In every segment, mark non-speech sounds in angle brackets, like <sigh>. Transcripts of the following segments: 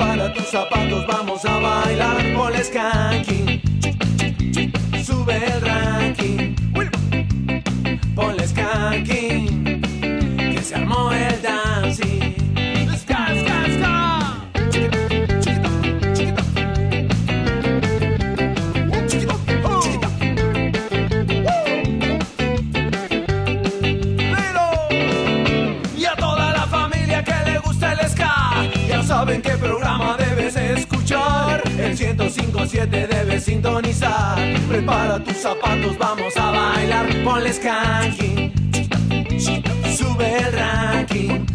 Prepara tus zapatos, vamos a bailar con sintonizar. Prepara tus zapatos, vamos a bailar. Ponle skanking. Sube el ranking.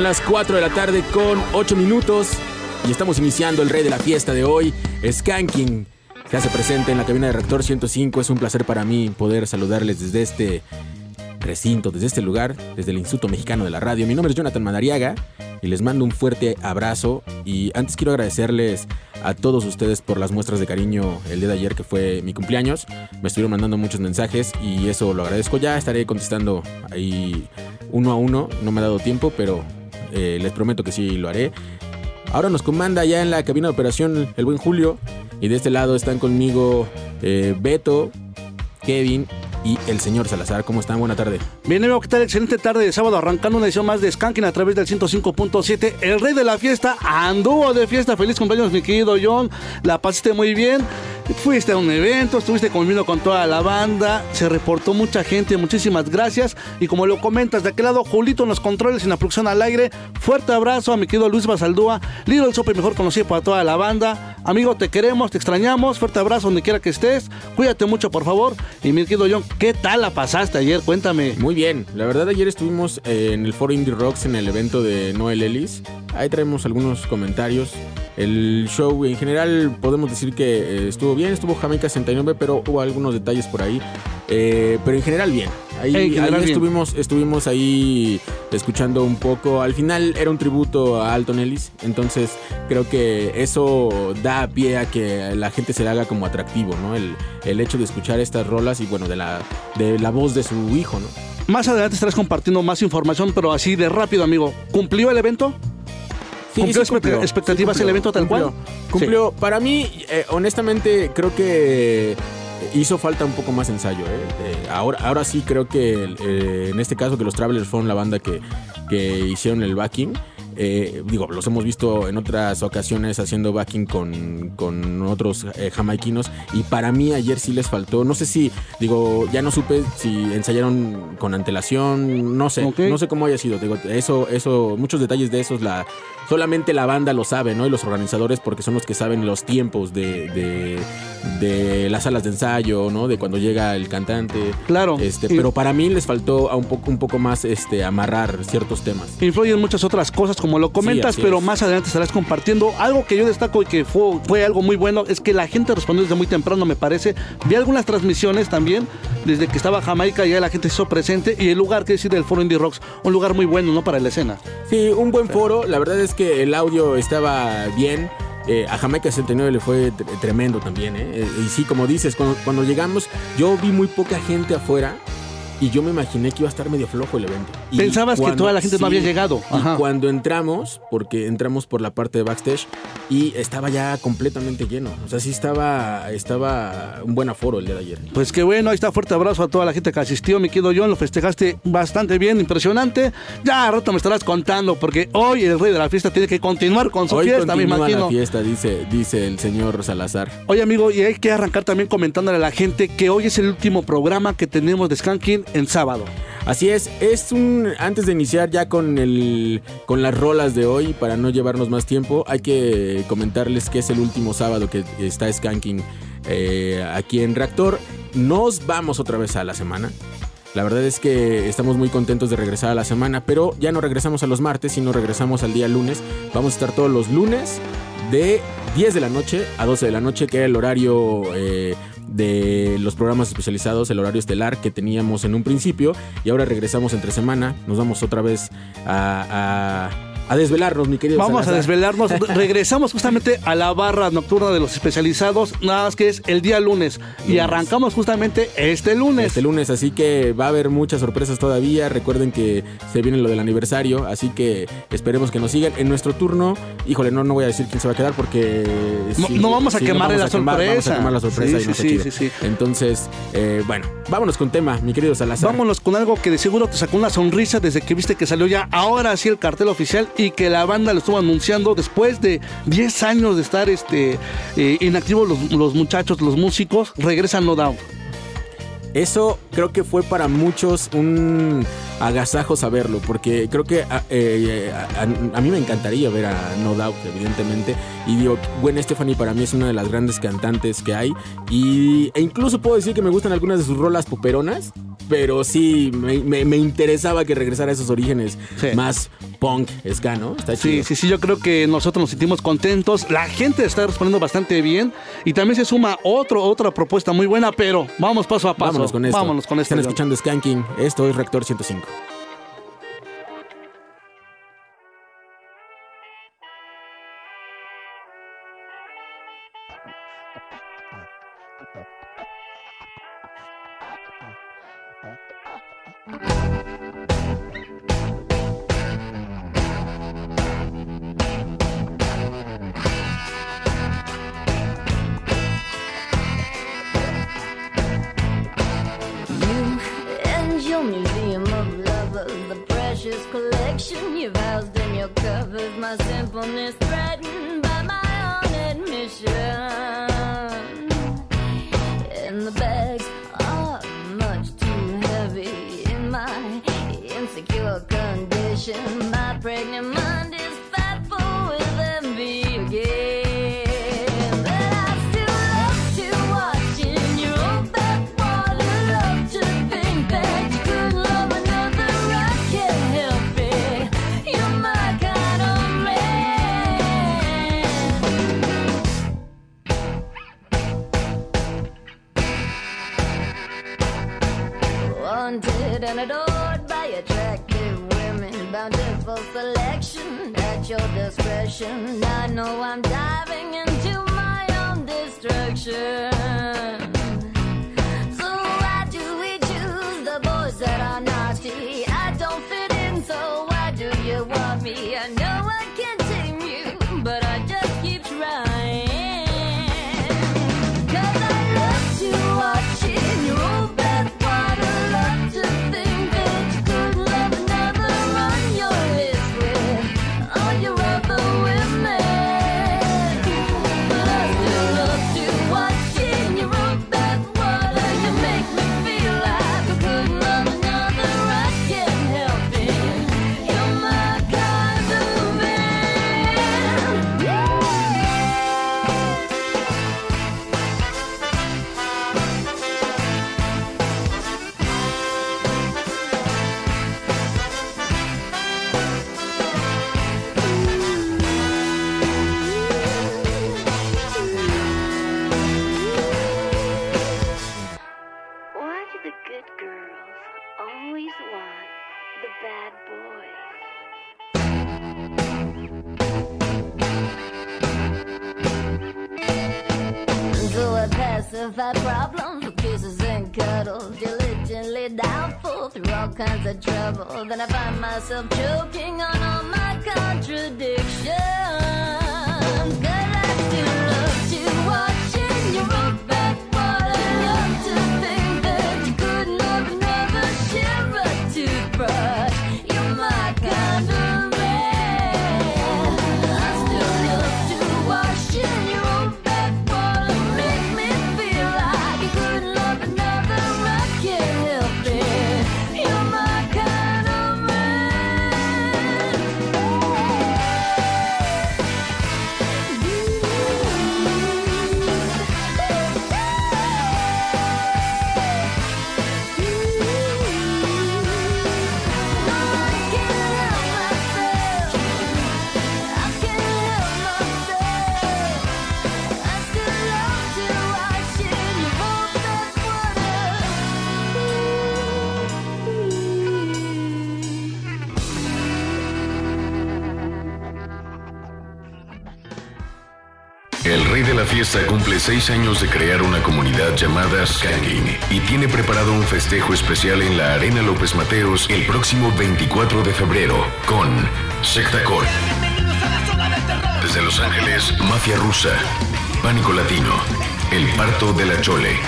Son las 4 de la tarde con 8 minutos y estamos iniciando el rey de la fiesta de hoy, Skanking. Se hace presente en la cabina de Rector 105. Es un placer para mí poder saludarles desde este recinto, desde este lugar, desde el Instituto Mexicano de la Radio. Mi nombre es Jonathan Madariaga y les mando un fuerte abrazo. Y antes quiero agradecerles a todos ustedes por las muestras de cariño el día de ayer que fue mi cumpleaños. Me estuvieron mandando muchos mensajes y eso lo agradezco. Ya estaré contestando ahí uno a uno. No me ha dado tiempo, pero eh, les prometo que sí lo haré. Ahora nos comanda ya en la cabina de operación el buen Julio. Y de este lado están conmigo eh, Beto, Kevin y el señor Salazar. ¿Cómo están? Buena tarde. Bien, amigo, ¿qué tal? Excelente tarde de sábado, arrancando una edición más de Skanking a través del 105.7. El rey de la fiesta anduvo de fiesta. Feliz cumpleaños, mi querido John. La pasaste muy bien. Fuiste a un evento, estuviste conviviendo con toda la banda, se reportó mucha gente, muchísimas gracias. Y como lo comentas, de aquel lado, Julito en los controles y en la producción al aire. Fuerte abrazo a mi querido Luis Basaldúa, Little Sope, mejor conocido para toda la banda. Amigo, te queremos, te extrañamos. Fuerte abrazo donde quiera que estés. Cuídate mucho, por favor. Y mi querido John, ¿qué tal la pasaste ayer? Cuéntame. Muy bien, la verdad ayer estuvimos eh, en el foro Indie Rocks en el evento de Noel Ellis ahí traemos algunos comentarios. El show en general podemos decir que eh, estuvo bien, estuvo Jamaica 69, pero hubo algunos detalles por ahí. Eh, pero en general bien. Ahí, general ahí estuvimos, estuvimos ahí escuchando un poco. Al final era un tributo a Alton Ellis, entonces creo que eso da pie a que la gente se le haga como atractivo, ¿no? El, el hecho de escuchar estas rolas y bueno, de la, de la voz de su hijo, ¿no? Más adelante estarás compartiendo más información, pero así de rápido, amigo. ¿Cumplió el evento? ¿Cumplió expect- expectativas el evento tal cumplió, cual? Cumplió. Para mí, eh, honestamente, creo que hizo falta un poco más ensayo. ¿eh? Ahora, ahora sí creo que eh, en este caso que los Travelers fueron la banda que, que hicieron el backing. Eh, digo, los hemos visto en otras ocasiones haciendo backing con, con otros eh, jamaiquinos y para mí ayer sí les faltó, no sé si, digo, ya no supe si ensayaron con antelación, no sé, no sé cómo haya sido, digo, eso, eso, muchos detalles de esos la, solamente la banda lo sabe, ¿no? Y los organizadores porque son los que saben los tiempos de, de, de las salas de ensayo, ¿no? De cuando llega el cantante. Claro. Este, pero para mí les faltó a un poco, un poco más este, amarrar ciertos temas. Influyen muchas otras cosas, como lo comentas, pero es. más adelante estarás compartiendo. Algo que yo destaco y que fue, fue algo muy bueno es que la gente respondió desde muy temprano, me parece. Vi algunas transmisiones también, desde que estaba Jamaica, ya la gente se hizo presente. Y el lugar, que decir, del Foro Indie Rocks, un lugar muy bueno, ¿no? Para la escena. Sí, un buen foro. La verdad es que el audio estaba bien. Eh, a Jamaica 69 le fue tre- tremendo también. ¿eh? Eh, Y sí, como dices, cuando, cuando llegamos, yo vi muy poca gente afuera. Y yo me imaginé que iba a estar medio flojo el evento. Y Pensabas que toda la gente no había llegado. Y cuando entramos, porque entramos por la parte de backstage, y estaba ya completamente lleno. O sea, sí estaba, estaba un buen aforo el día de ayer. Pues qué bueno, ahí está fuerte abrazo a toda la gente que asistió, mi querido John, lo festejaste bastante bien, impresionante. Ya a rato me estarás contando, porque hoy el rey de la fiesta tiene que continuar con su Hoy fiesta, me imagino. la fiesta, dice, dice el señor Salazar. Oye amigo, y hay que arrancar también comentándole a la gente que hoy es el último programa que tenemos de Skanking en sábado. Así es, es un antes de iniciar ya con el con las rolas de hoy para no llevarnos más tiempo, hay que comentarles que es el último sábado que está Skanking eh, aquí en Reactor. Nos vamos otra vez a la semana. La verdad es que estamos muy contentos de regresar a la semana, pero ya no regresamos a los martes, sino regresamos al día lunes. Vamos a estar todos los lunes de 10 de la noche a 12 de la noche, que era el horario eh, de los programas especializados, el horario estelar que teníamos en un principio. Y ahora regresamos entre semana. Nos vamos otra vez a, a- a desvelarnos, mi querido. Vamos a desvelarnos, <laughs> regresamos justamente a la barra nocturna de los especializados, nada más que es el día lunes. Y Lunes. arrancamos justamente este lunes. Este lunes, así que va a haber muchas sorpresas todavía. Recuerden que se viene lo del aniversario, así que esperemos que nos sigan. En nuestro turno, híjole, no, no voy a decir quién se va a quedar porque. No- sí, no vamos a sí, quemarle la quemar- Vamos a sorpresa. quemar la sorpresa Sí, y sí. Entonces, eh, bueno, vámonos con tema, mi querido Salazar. Vámonos con algo que de seguro te sacó una sonrisa desde que viste que salió ya ahora sí el cartel oficial y que la banda lo estuvo anunciando después de 10 años de estar este, eh, inactivos los, los muchachos, los músicos, regresan No Doubt. Eso creo que fue para muchos un agasajo saberlo, porque creo que a, eh, a- a- a mí me encantaría ver a No Doubt, evidentemente. Y digo, Gwen Stefani para mí es una de las grandes cantantes que hay. Y, e incluso puedo decir que me gustan algunas de sus rolas poperonas, pero sí me, me- me interesaba que regresara a esos orígenes Sí. más punk, ska, ¿no? Está Sí, chido. sí, sí, yo creo que nosotros nos sentimos contentos. La gente está respondiendo bastante bien y también se suma otro, otra propuesta muy buena, pero vamos paso a paso. Vámonos con esto. Vámonos con esto. Están escuchando Skanking. Esto es Rector 105. attractive women, bountiful selection at your discretion. I know I'm diving into my own destruction. Pacify problems with kisses and cuddles, diligently doubtful through all kinds of trouble. Then I find myself choking on all my contradictions. Fiesta cumple seis años de crear una comunidad llamada Skanking y tiene preparado un festejo especial en la Arena López Mateos el próximo 24 de febrero con Sectacor. Desde Los Ángeles, Mafia Rusa, Pánico Latino, El Parto de la Chole,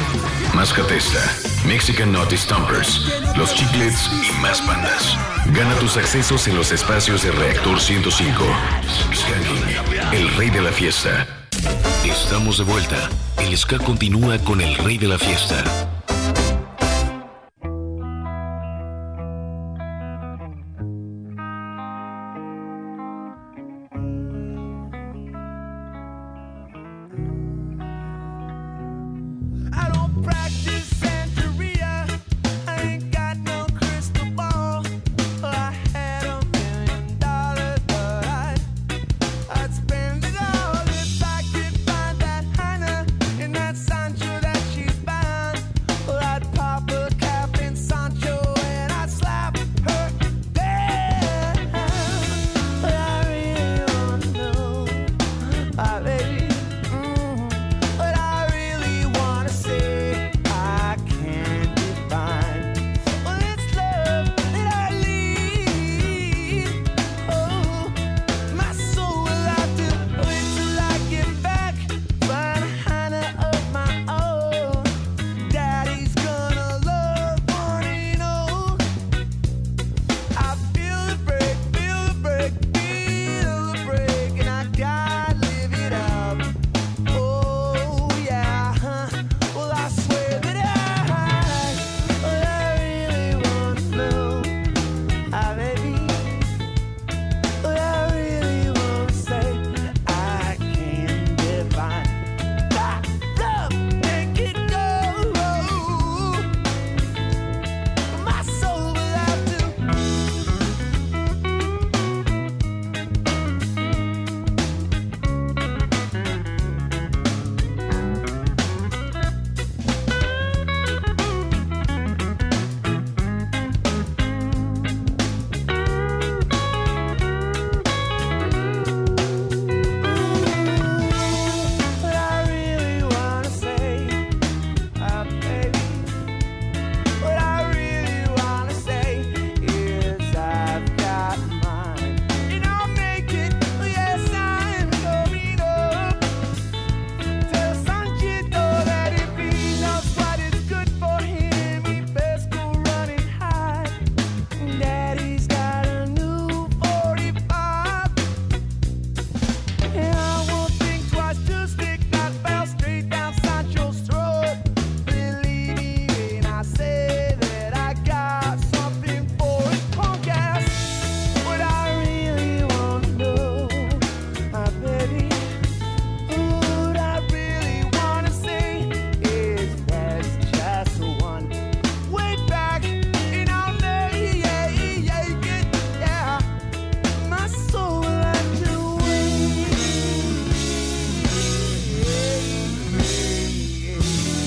Mascatesta, Mexican Naughty Stompers, Los Chiclets y más bandas. Gana tus accesos en los espacios de Reactor 105. Skanking, el rey de la fiesta. Estamos de vuelta. El ska continúa con el rey de la fiesta.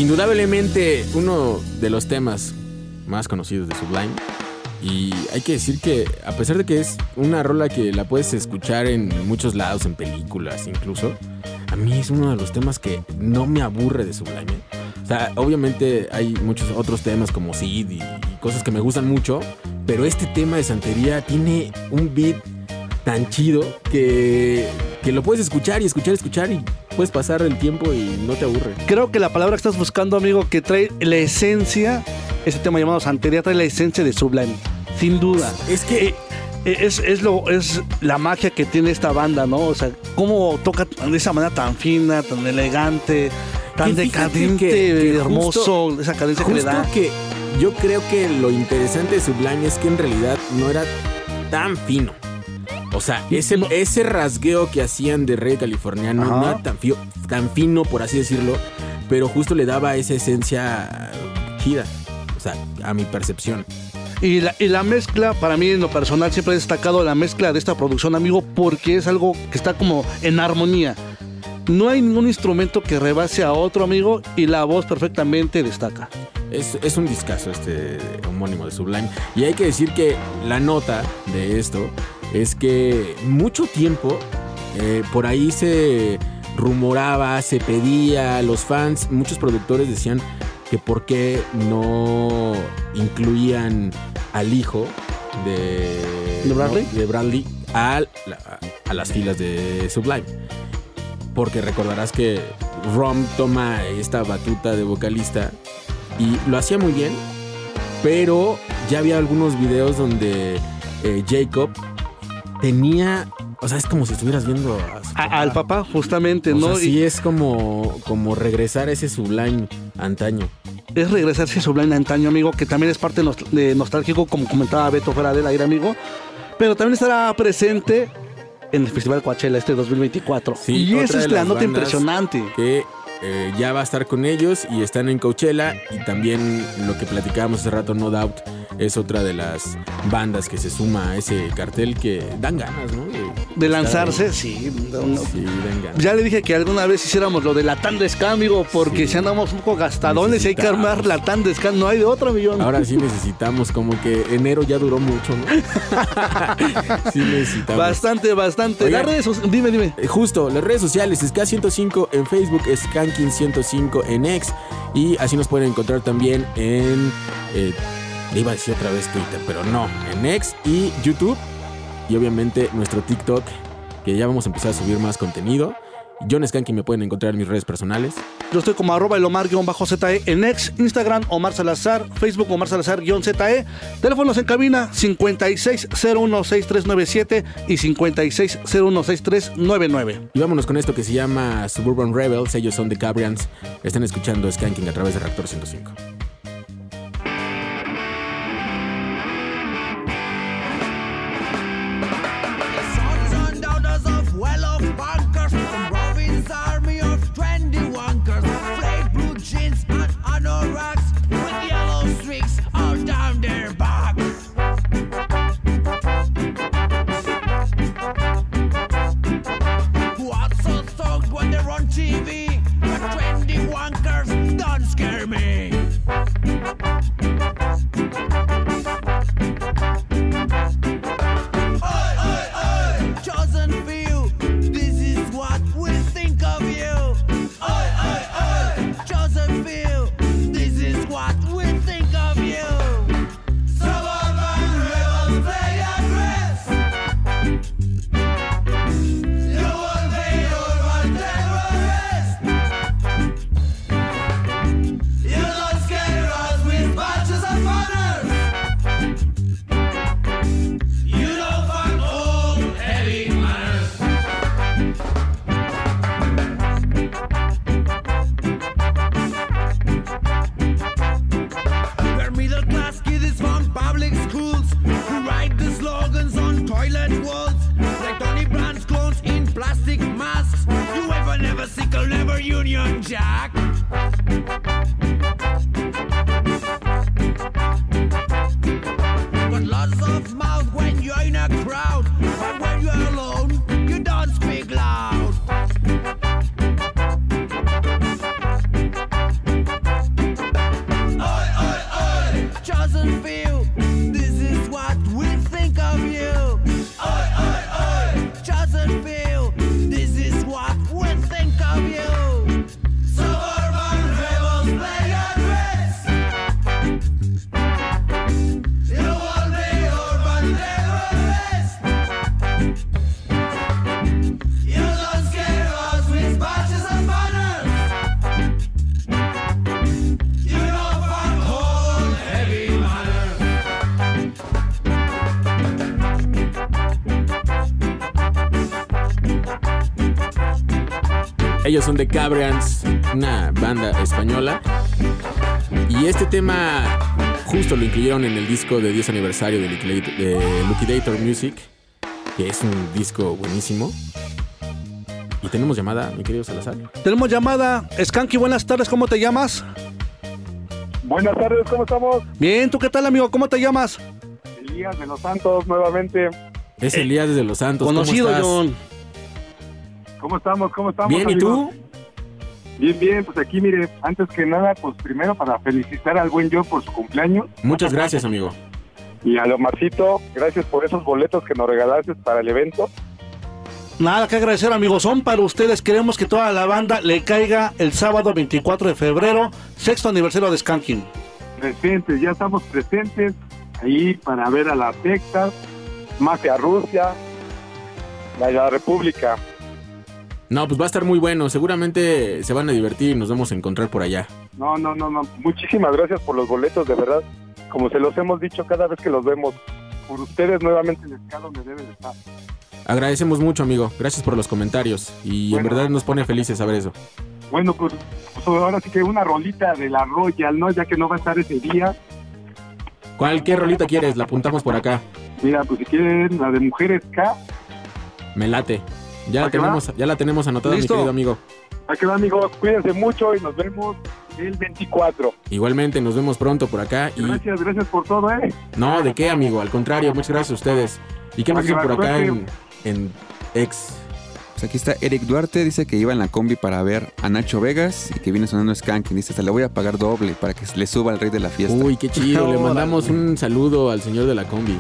Indudablemente uno de los temas más conocidos de Sublime. Y hay que decir que a pesar de que es una rola que la puedes escuchar en muchos lados, en películas incluso, a mí es uno de los temas que no me aburre de Sublime. O sea, obviamente hay muchos otros temas como Sid y, cosas que me gustan mucho, pero este tema de Santería tiene un beat tan chido que, que lo puedes escuchar y escuchar y escuchar puedes pasar el tiempo y no te aburre. Creo que la palabra que estás buscando, amigo, que trae la esencia, ese tema llamado Santería, trae la esencia de Sublime. Sin duda. Es que Es, es, lo, es la magia que tiene esta banda, ¿no? O sea, cómo toca de esa manera tan fina, tan elegante, tan decadente, que- que hermoso, justo- esa cadencia que le Justo da. que yo creo que lo interesante de Sublime es que en realidad no era tan fino. O sea, ese, ese rasgueo que hacían de Rey Californiano Ajá. no era tan, fio- tan fino, por así decirlo, pero justo le daba esa esencia chida. O sea, a mi percepción. Y la, y la mezcla, para mí en lo personal, siempre he destacado la mezcla de esta producción, amigo, porque es algo que está como en armonía. No hay ningún instrumento que rebase a otro, amigo, y la voz perfectamente destaca. Es, es un discazo este homónimo de Sublime. Y hay que decir que la nota de esto es que mucho tiempo eh, por ahí se rumoraba, se pedía, los fans, muchos productores decían que por qué no incluían al hijo de, ¿De Bradley? de Bradley a, la- a las filas de Sublime. Porque recordarás que Rom toma esta batuta de vocalista y lo hacía muy bien, pero ya había algunos videos donde eh, Jacob tenía, o sea, es como si estuvieras viendo a su A- al papá, justamente, O ¿no? sea, sí es como, como regresar a ese Sublime antaño. Es regresarse a Sublime antaño, amigo, que también es parte de nostálgico, como comentaba Beto fuera del aire, amigo. Pero también estará presente en el Festival Coachella este 2024. Sí, y esa es la nota impresionante. Que eh, ya va a estar con ellos y están en Coachella. Y también lo que platicábamos hace rato, No Doubt, es otra de las bandas que se suma a ese cartel que dan ganas, ¿no? De lanzarse, sí. no- Sí, dan ganas. Ya le dije que alguna vez hiciéramos lo de la tanda ska, amigo, porque Sí. si andamos un poco gastadones y hay que armar la tanda ska, no hay de otra, millón. Ahora sí <laughs> necesitamos, como que enero ya duró mucho, ¿no? <laughs> sí necesitamos. Bastante, bastante. Oigan. Las redes dime, dime. Eh, Justo, las redes sociales, SK105 en Facebook, Skanking105 en X y así nos pueden encontrar también en, eh, le iba a decir otra vez Twitter, pero no, en X y YouTube y obviamente nuestro TikTok, que ya vamos a empezar a subir más contenido. John Skanking me pueden encontrar en mis redes personales. Yo estoy como arroba elomar-ze en X, Instagram, Omar Salazar, Facebook, Omar Salazar-ze. Teléfonos en cabina 56016397 y 56016399. Y vámonos con esto que se llama Suburban Rebels, ellos son The Cabrians, están escuchando Skanking a través de Reactor 105. Ellos son The Cabrians, una banda española. Y este tema justo lo incluyeron en el disco de 10 aniversario de, de Liquidator Music, que es un disco buenísimo. Y tenemos llamada, mi querido Salazar. Tenemos llamada. Skanky, buenas tardes, ¿cómo te llamas? Buenas tardes, ¿cómo estamos? Bien, ¿tú qué tal, amigo? ¿Cómo te llamas? Elías de los Santos, nuevamente. Es Elías desde Los Santos. ¿cómo Conocido, estás? John. ¿Cómo estamos? ¿Cómo estamos? Bien, ¿y tú? Bien, bien, pues aquí mire, antes que nada, pues primero para felicitar al buen yo por su cumpleaños Muchas gracias, amigo. y a lo Marcito, gracias por esos boletos que nos regalaste para el evento. Nada que agradecer, amigos. Son para ustedes. Queremos que toda la banda le caiga el sábado 24 de febrero, sexto aniversario de Skanking. Presentes, ya estamos presentes ahí para ver a la Texas, Mafia Rusia, la, la República. No, pues va a estar muy bueno. Seguramente se van a divertir y nos vamos a encontrar por allá. No, no, no, no. Muchísimas gracias por los boletos, de verdad. Como se los hemos dicho cada vez que los vemos, por ustedes nuevamente el escalo me debe de estar. Agradecemos mucho, amigo. Gracias por los comentarios. Y Bueno. en verdad nos pone felices saber eso. Bueno, pues, pues ahora sí que una rolita de la Royal, ¿no? Ya que no va a estar ese día. ¿Cuál, qué rolita quieres? La apuntamos por acá. Mira, pues si quieren la de Mujeres K, Me late. Ya la tenemos, ya la tenemos anotada, Listo. mi querido amigo. aquí va amigos, cuídense mucho y nos vemos el 24. Igualmente, nos vemos pronto por acá. Y Gracias, gracias por todo, ¿eh? no, ¿de qué, amigo? Al contrario, muchas gracias a ustedes. ¿Y qué nos dicen por acá en, en Ex? Pues aquí está Eric Duarte, dice que iba en la combi para ver a Nacho Vegas y que viene sonando Skanking. Dice, hasta le voy a pagar doble para que le suba al rey de la fiesta. Uy, qué chido. Le <laughs> mandamos un saludo al señor de la combi.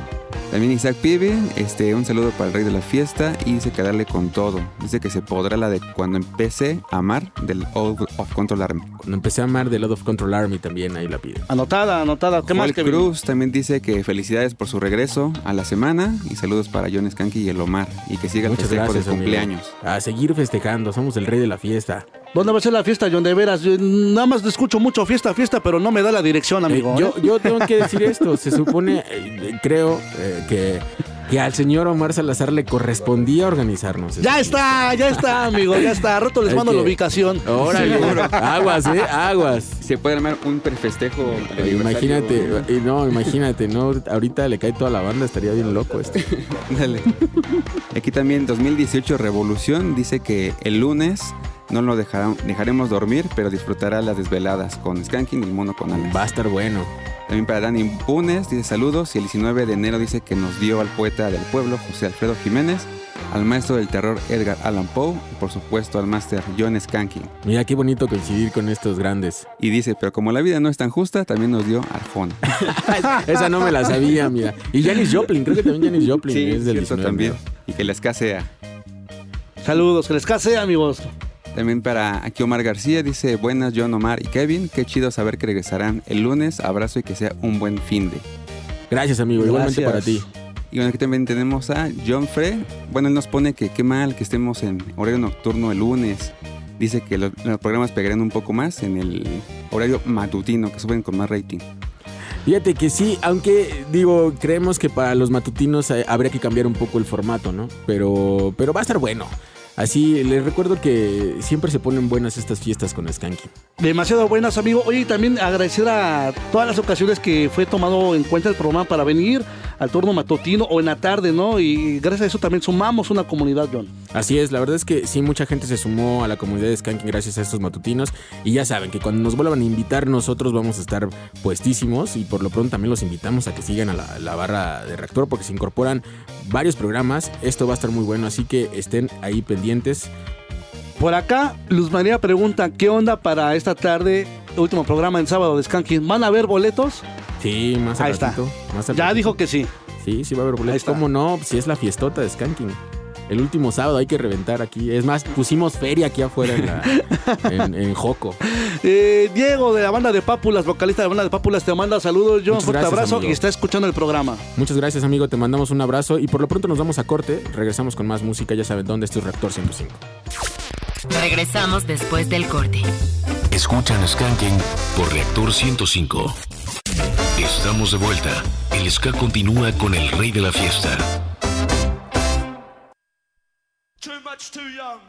También Isaac Pibe, este, un saludo para el rey de la fiesta y dice que darle con todo. Dice que se podrá la de cuando empecé a amar del Out of Control Army. Cuando empecé a amar The Lot of Control Army también, ahí la pide. Anotada, anotada. ¿Qué más que Cruz también dice que felicidades por su regreso a la semana y saludos para John Skanky y el Omar y que siga el Muchas festejo gracias, de cumpleaños. A seguir festejando, somos el rey de la fiesta. ¿Dónde va a ser la fiesta, John? De veras, yo nada más escucho mucho fiesta, fiesta, pero no me da la dirección, Eh, amigo. yo, ¿eh? yo tengo que decir <laughs> esto. Se supone, eh, creo, eh, que, que al señor Omar Salazar le correspondía organizarnos. Ya está, ya está, amigo, ya está. A rato les mando que- la ubicación. Órale, aguas, eh, aguas. Se puede armar un prefestejo. Imagínate, y no, imagínate, no, ahorita le cae toda la banda, estaría bien loco esto. <laughs> Dale. Aquí también 2018 Revolución dice que el lunes no lo dejará- dejaremos dormir, pero disfrutará las desveladas con Skanking y el mono con alas. Va a estar bueno. También para Dani Punes dice saludos y el 19 de enero dice que nos dio al poeta del pueblo José Alfredo Jiménez, al maestro del terror Edgar Allan Poe y por supuesto al máster John Skanking. Mira qué bonito coincidir con estos grandes. Y dice, pero como la vida no es tan justa, también nos dio Arjona. <laughs> Esa no me la sabía, mira. Y Janis Joplin, creo que también Janis Joplin es del cierto 19. también. Y que la escasea. Saludos, que les case, amigos. También para aquí Omar García dice, buenas John, Omar y Kevin, qué chido saber que regresarán el lunes, abrazo y que sea un buen fin de. Gracias, amigo. Igualmente para ti. Y bueno, aquí también tenemos a John Frey. Bueno, él nos pone que qué mal que estemos en horario nocturno el lunes. Dice que los, los programas pegarían un poco más en el horario matutino, que suben con más rating. Fíjate que sí, aunque digo, creemos que para los matutinos eh, habría que cambiar un poco el formato, ¿no? Pero, pero va a estar bueno. Así, les recuerdo que siempre se ponen buenas estas fiestas con Skanky. Demasiado buenas, amigo. Oye, y también agradecer a todas las ocasiones que fue tomado en cuenta el programa para venir al turno matutino o en la tarde, ¿no? Y gracias a eso también sumamos una comunidad, John. Así es, la verdad es que sí, mucha gente se sumó a la comunidad de Skanking gracias a estos matutinos. Y ya saben que cuando nos vuelvan a invitar, nosotros vamos a estar puestísimos. Y por lo pronto también los invitamos a que sigan a la, la barra de reactor porque se incorporan varios programas. Esto va a estar muy bueno, así que estén ahí pendientes. Por acá, Luz María pregunta, ¿qué onda para esta tarde? Último programa en sábado de Skanking. ¿Van a haber boletos? Sí, más Ahí está. más Ya ratito. dijo que sí. Sí, sí va a haber boletos. ¿Cómo no? Si es la fiestota de Skanking. El último sábado hay que reventar aquí. Es más, pusimos feria aquí afuera en, la- <laughs> en, en Joco. Eh, Diego de la banda de Pápulas, vocalista de la banda de Pápulas, te manda saludos, John. Muchas Fuerte gracias, abrazo amigo. y está escuchando el programa. Muchas gracias, amigo. Te mandamos un abrazo y por lo pronto nos vamos a corte. Regresamos con más música. Ya saben dónde. Es Reactor 105. Regresamos después del corte. Escuchan Skanking por Reactor 105. Estamos de vuelta. El ska continúa con el rey de la fiesta. Too much too young.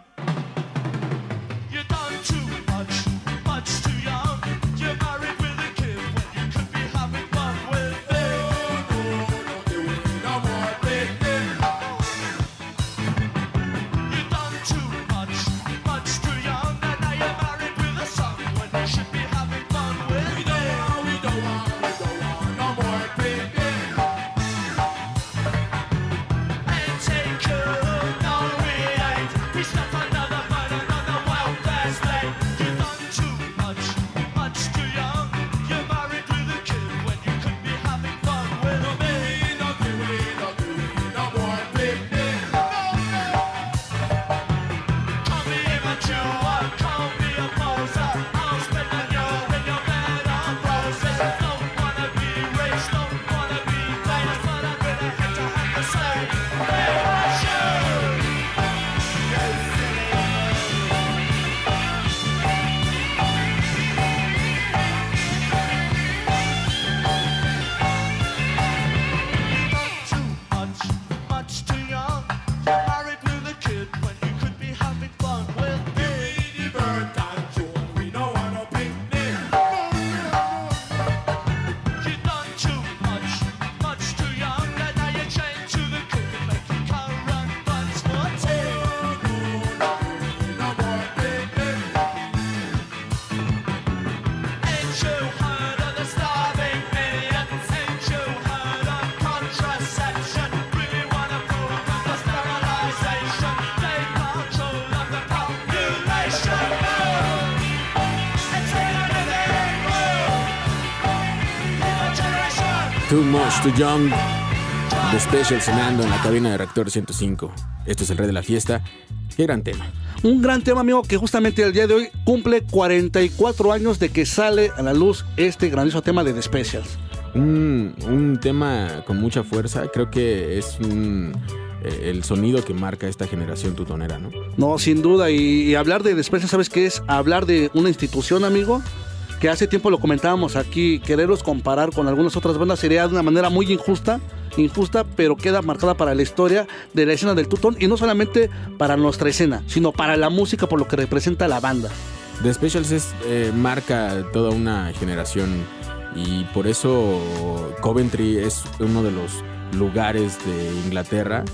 Too Much Too Young. The Special sonando en la cabina de Reactor 105. Esto es el rey de la fiesta. Qué gran tema. Un gran tema, amigo, que justamente el día de hoy cumple 44 años de que sale a la luz este grandioso tema de The Specials. Un, un tema con mucha fuerza. Creo que es un, eh, el sonido que marca esta generación tutonera, ¿no? No, sin duda. Y, y hablar de The Specials, ¿sabes qué es? Hablar de una institución, amigo, que hace tiempo lo comentábamos aquí. Quererlos comparar con algunas otras bandas sería de una manera muy injusta. Injusta, pero queda marcada para la historia de la escena del tutón y no solamente para nuestra escena, sino para la música por lo que representa la banda. The Specials es, eh, marca toda una generación y por eso Coventry es uno de los lugares de Inglaterra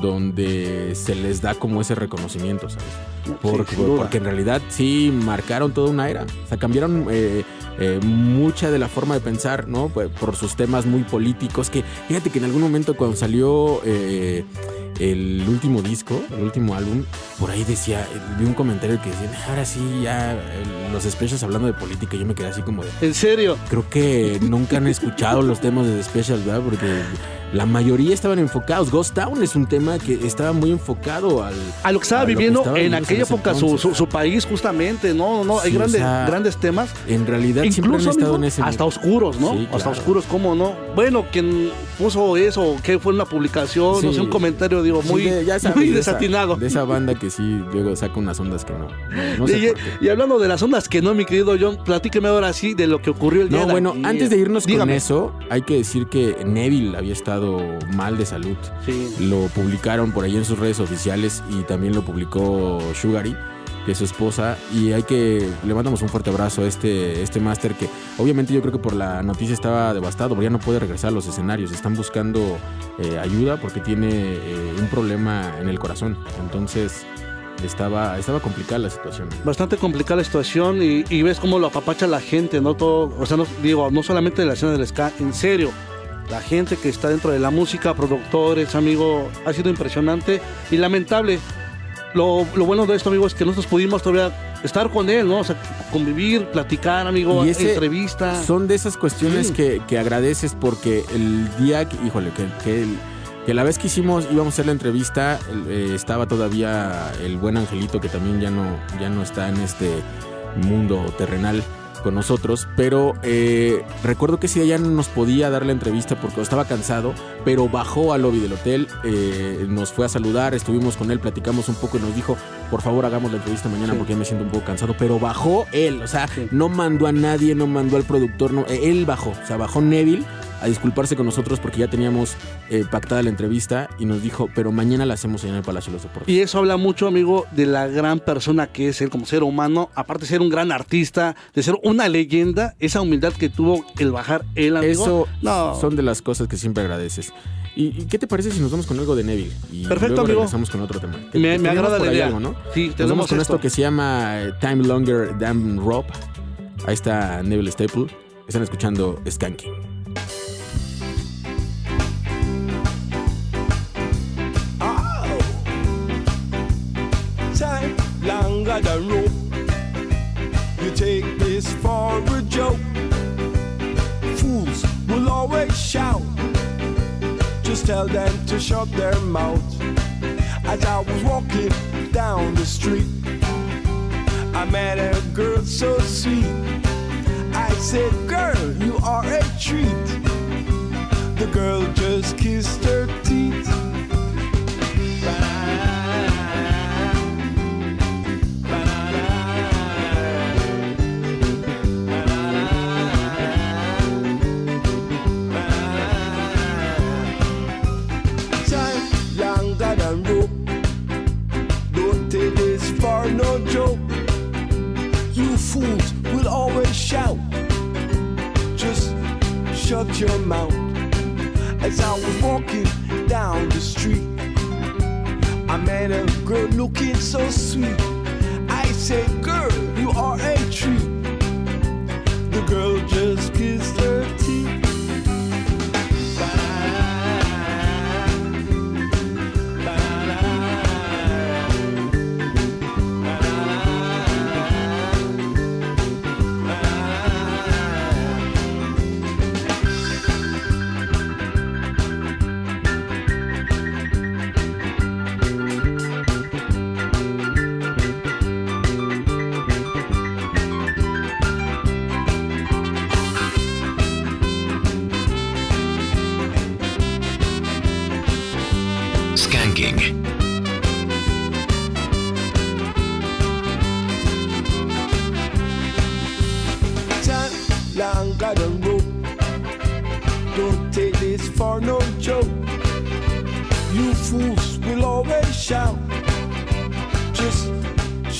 donde se les da como ese reconocimiento, ¿sabes? Porque, en realidad sí marcaron toda una era. O sea, cambiaron eh, eh, mucha de la forma de pensar, ¿no? Por, por sus temas muy políticos. Que fíjate que en algún momento cuando salió eh, el último disco, el último álbum, por ahí decía, vi un comentario que decía, ahora sí, ya eh, los specials hablando de política. Yo me quedé así como de, En serio. creo que nunca han escuchado los temas de The Specials, ¿verdad? Porque la mayoría estaban enfocados. Ghost Town es un tema que estaba muy enfocado al. A lo que estaba que viviendo estaba en aquella época su, entonces. su- su país, justamente. No, no, no. Hay Sí, o grandes, sea, grandes temas. En realidad siempre han Incluso estado en ese. hasta oscuros, ¿no? Sí, Hasta oscuros, ¿cómo no? Bueno, quien puso eso, que fue una publicación, no Sí. sé, un comentario, digo, Sí, muy, de- ya sabes, muy de esa- desatinado. De esa, banda que sí, luego saca unas ondas que no. No, no sé y, por qué. y hablando de las ondas que no, mi querido John, platíqueme ahora sí de lo que ocurrió el día No, de bueno, antes de irnos Dígame. con eso, hay que decir que Neville había estado mal de salud. Sí. Lo publicaron por ahí en sus redes oficiales y también lo publicó Sugary, que su esposa. Y hay que le mandamos un fuerte abrazo a este, este máster que obviamente yo creo que por la noticia estaba devastado, porque ya no puede regresar a los escenarios. Están buscando eh, ayuda porque tiene eh, un problema en el corazón. Entonces estaba, estaba complicada la situación. Bastante complicada la situación y, ves cómo lo apapacha la gente, ¿no? Todo, o sea, no, digo, no solamente la escena del ska, en serio. La gente que está dentro de la música, productores, amigo, ha sido impresionante y lamentable. Lo, lo bueno de esto, amigo, es que nosotros pudimos todavía estar con él, ¿no? O sea, convivir, platicar, amigo, Y ese- entrevista. Son de esas cuestiones Sí. que, que agradeces porque el día, que- híjole, que, que, que la vez que hicimos, íbamos a hacer la entrevista, eh, estaba todavía el buen Angelito que también ya no, ya no está en este mundo terrenal con nosotros, pero eh, recuerdo que día ya no nos podía dar la entrevista porque estaba cansado, pero bajó al lobby del hotel, eh, nos fue a saludar, estuvimos con él, platicamos un poco y nos dijo, por favor hagamos la entrevista mañana Sí. porque ya me siento un poco cansado, pero bajó él, o sea, Sí. no mandó a nadie, no mandó al productor, no, eh, él bajó, o sea, bajó Neville a disculparse con nosotros porque ya teníamos eh, pactada la entrevista y nos dijo, pero mañana la hacemos en el Palacio de los Deportes. Y eso habla mucho, amigo, de la gran persona que es él como ser humano, aparte de ser un gran artista, de ser una leyenda, esa humildad que tuvo el bajar él, amigo. Eso no. son de las cosas que siempre agradeces. ¿Y, qué te parece si nos vamos con algo de Neville? Y Perfecto, luego amigo. regresamos con otro tema. Me- me agrada la idea. algo, ¿no? Sí, Nos tenemos vamos con esto. esto que se llama eh, Time Longer Damn Rope. Ahí está Neville Staple. Están escuchando Skanking. Just tell them to shut their mouth. As I was walking down the street, I met a girl so sweet. I said, Girl, you are a treat. The girl just kissed her teeth. Shut your mouth. As I was walking down the street, I met a girl looking so sweet. I said, Girl, you are a treat. The girl just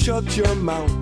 shut your mouth.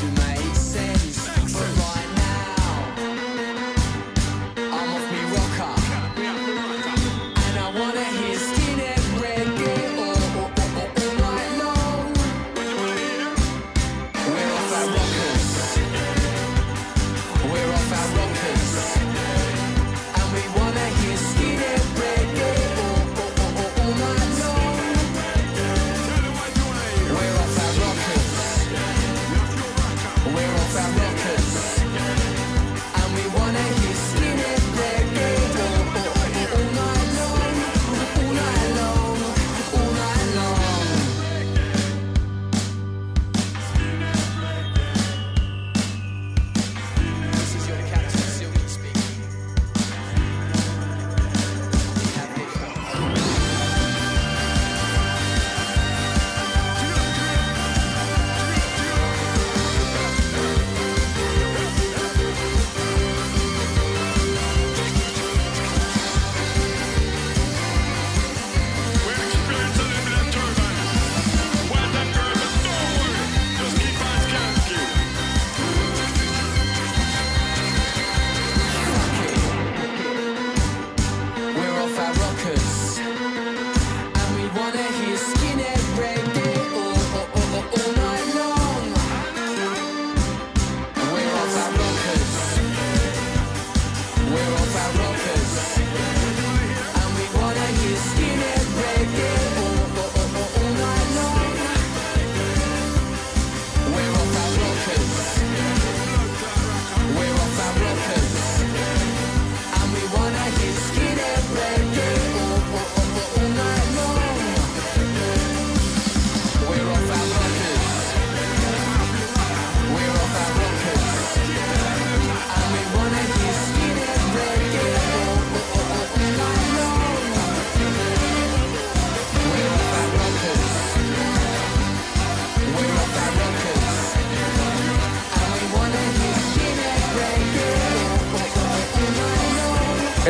to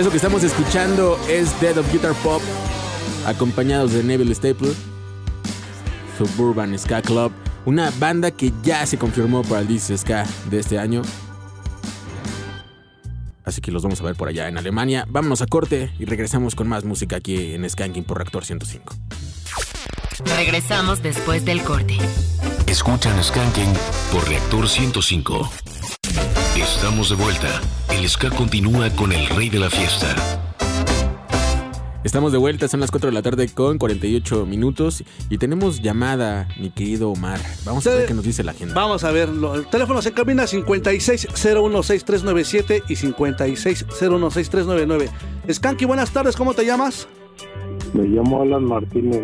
Eso que estamos escuchando es Dead of Guitar Pop, acompañados de Neville Staple, Suburban Ska Club, una banda que ya se confirmó para el Disc Ska de este año. Así que los vamos a ver por allá en Alemania. Vámonos a corte y regresamos con más música aquí en Skanking por Reactor 105. Regresamos después del corte. Escuchan Skanking por Reactor 105. Estamos de vuelta. El ska continúa con el rey de la fiesta. Estamos de vuelta, son las 4 de la tarde con 48 minutos y tenemos llamada, mi querido Omar. Vamos a ver qué nos dice la agenda. Vamos a ver, el teléfono se cabina 56016397 y 56016399. Skanky, buenas tardes, ¿cómo te llamas? Me llamo Alan Martínez.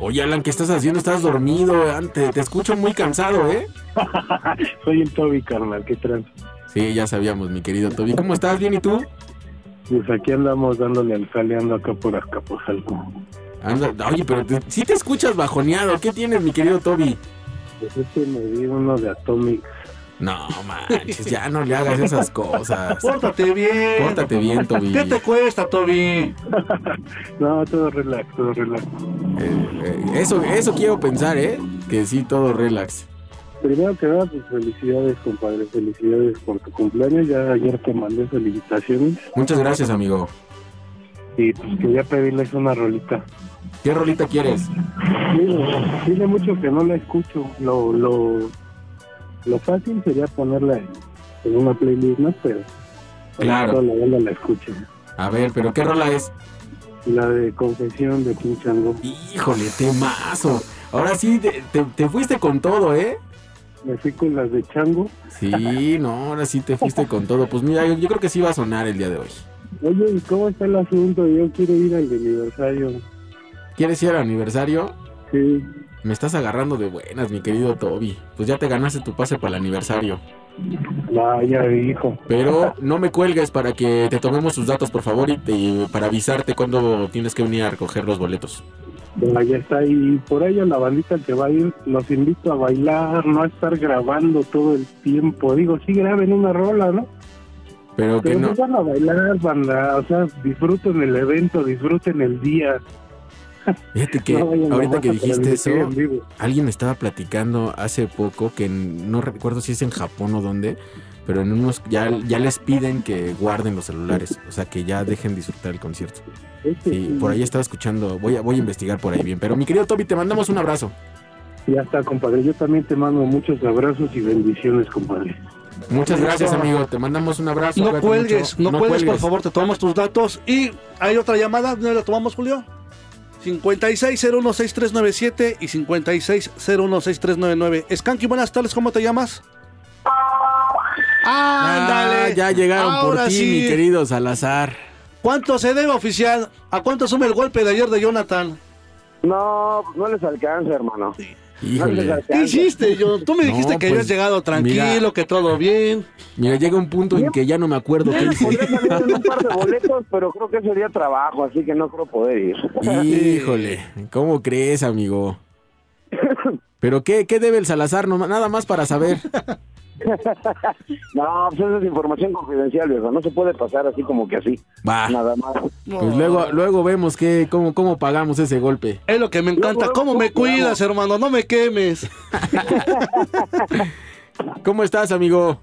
Oye, Alan, ¿qué estás haciendo? Estás dormido. Ante- te escucho muy cansado, ¿eh? <laughs> Soy el Toby, carnal, ¿qué trans? Sí, ya sabíamos, mi querido Toby. ¿Cómo estás? ¿Bien y tú? Pues aquí andamos dándole al jaleando acá por Acapuzalco. Anda- oye, pero te- sí te escuchas bajoneado. ¿Qué tienes, mi querido Toby? Pues este me di uno de Atomic. No, manches, ya no le hagas esas cosas. Pórtate bien. Pórtate bien, Toby. ¿Qué te cuesta, Toby? <laughs> No, todo relax, todo relax. Eh, eh, eso, eso quiero pensar, ¿eh? Que sí, todo relax. Primero que nada, pues felicidades, compadre. Felicidades por tu cumpleaños. Ya ayer te mandé felicitaciones. Muchas gracias, amigo. Y pues quería pedirles una rolita. ¿Qué rolita quieres? Mira, tiene mucho que no la escucho. Lo, lo, lo fácil sería ponerla en, en una playlist, ¿no? Pero Claro. la banda la escucha. A ver, pero ¿qué rola es? La de Confesión de Pinchango. Híjole, temazo. Ahora sí, te, te- te fuiste con todo, ¿eh? Me fui con las de Chango. Sí, no, ahora sí te fuiste con todo. Pues mira, yo, yo creo que sí va a sonar el día de hoy. Oye, ¿y cómo está el asunto? Yo quiero ir al de aniversario. ¿Quieres ir al aniversario? Sí. Me estás agarrando de buenas, mi querido Toby. Pues ya te ganaste tu pase para el aniversario. Vaya, hijo. Pero no me cuelgues para que te tomemos sus datos, por favor, y te- para avisarte cuando tienes que venir a recoger los boletos. Vaya, está ahí. Por ahí a la bandita que va a ir, los invito a bailar, no a estar grabando todo el tiempo. Digo, sí graben una rola, ¿no? Pero que no. pues van a bailar, banda. O sea, disfruten el evento, disfruten el día. Fíjate <laughs> que No ahorita que dijiste eso, alguien me estaba platicando hace poco que no recuerdo si es en Japón o dónde, pero en unos ya, ya les piden que guarden los celulares, o sea que ya dejen disfrutar el concierto. Sí, por ahí estaba escuchando, voy a, voy a investigar por ahí bien. Pero mi querido Toby, te mandamos un abrazo. Ya está, compadre. Yo también te mando muchos abrazos y bendiciones, compadre. Muchas gracias, amigo. Te mandamos un abrazo. No cuelgues, mucho. no, cuelgues, por favor, te tomamos tus datos. Y hay otra llamada, ¿no la tomamos, Julio? 56016397 y 56016399. Skanky, buenas tardes, ¿cómo te llamas? Ah, Ándale. ya llegaron Ahora por ti, sí. mi querido Salazar. ¿Cuánto se debe, oficial? ¿A cuánto sube el golpe de ayer de Jonathan? No, no les alcanza, hermano. Híjole. ¿Qué hiciste, John? Tú me No, dijiste que pues, habías llegado tranquilo, mira. que todo bien. Mira, llega un punto en que ya no me acuerdo qué hice. Un par de <laughs> boletos, pero creo que sería trabajo, así que no creo poder ir. Híjole, ¿cómo crees, amigo? <laughs> ¿Pero qué, qué debe el Salazar? No, nada más para saber. <laughs> No, pues esa es información confidencial, viejo. No se puede pasar así como que así. Va. Nada más. Pues luego, luego vemos qué, cómo, cómo pagamos ese golpe. Es lo que me encanta. ¿Cómo me cuidas, hermano? No me quemes. <laughs> ¿Cómo estás, amigo?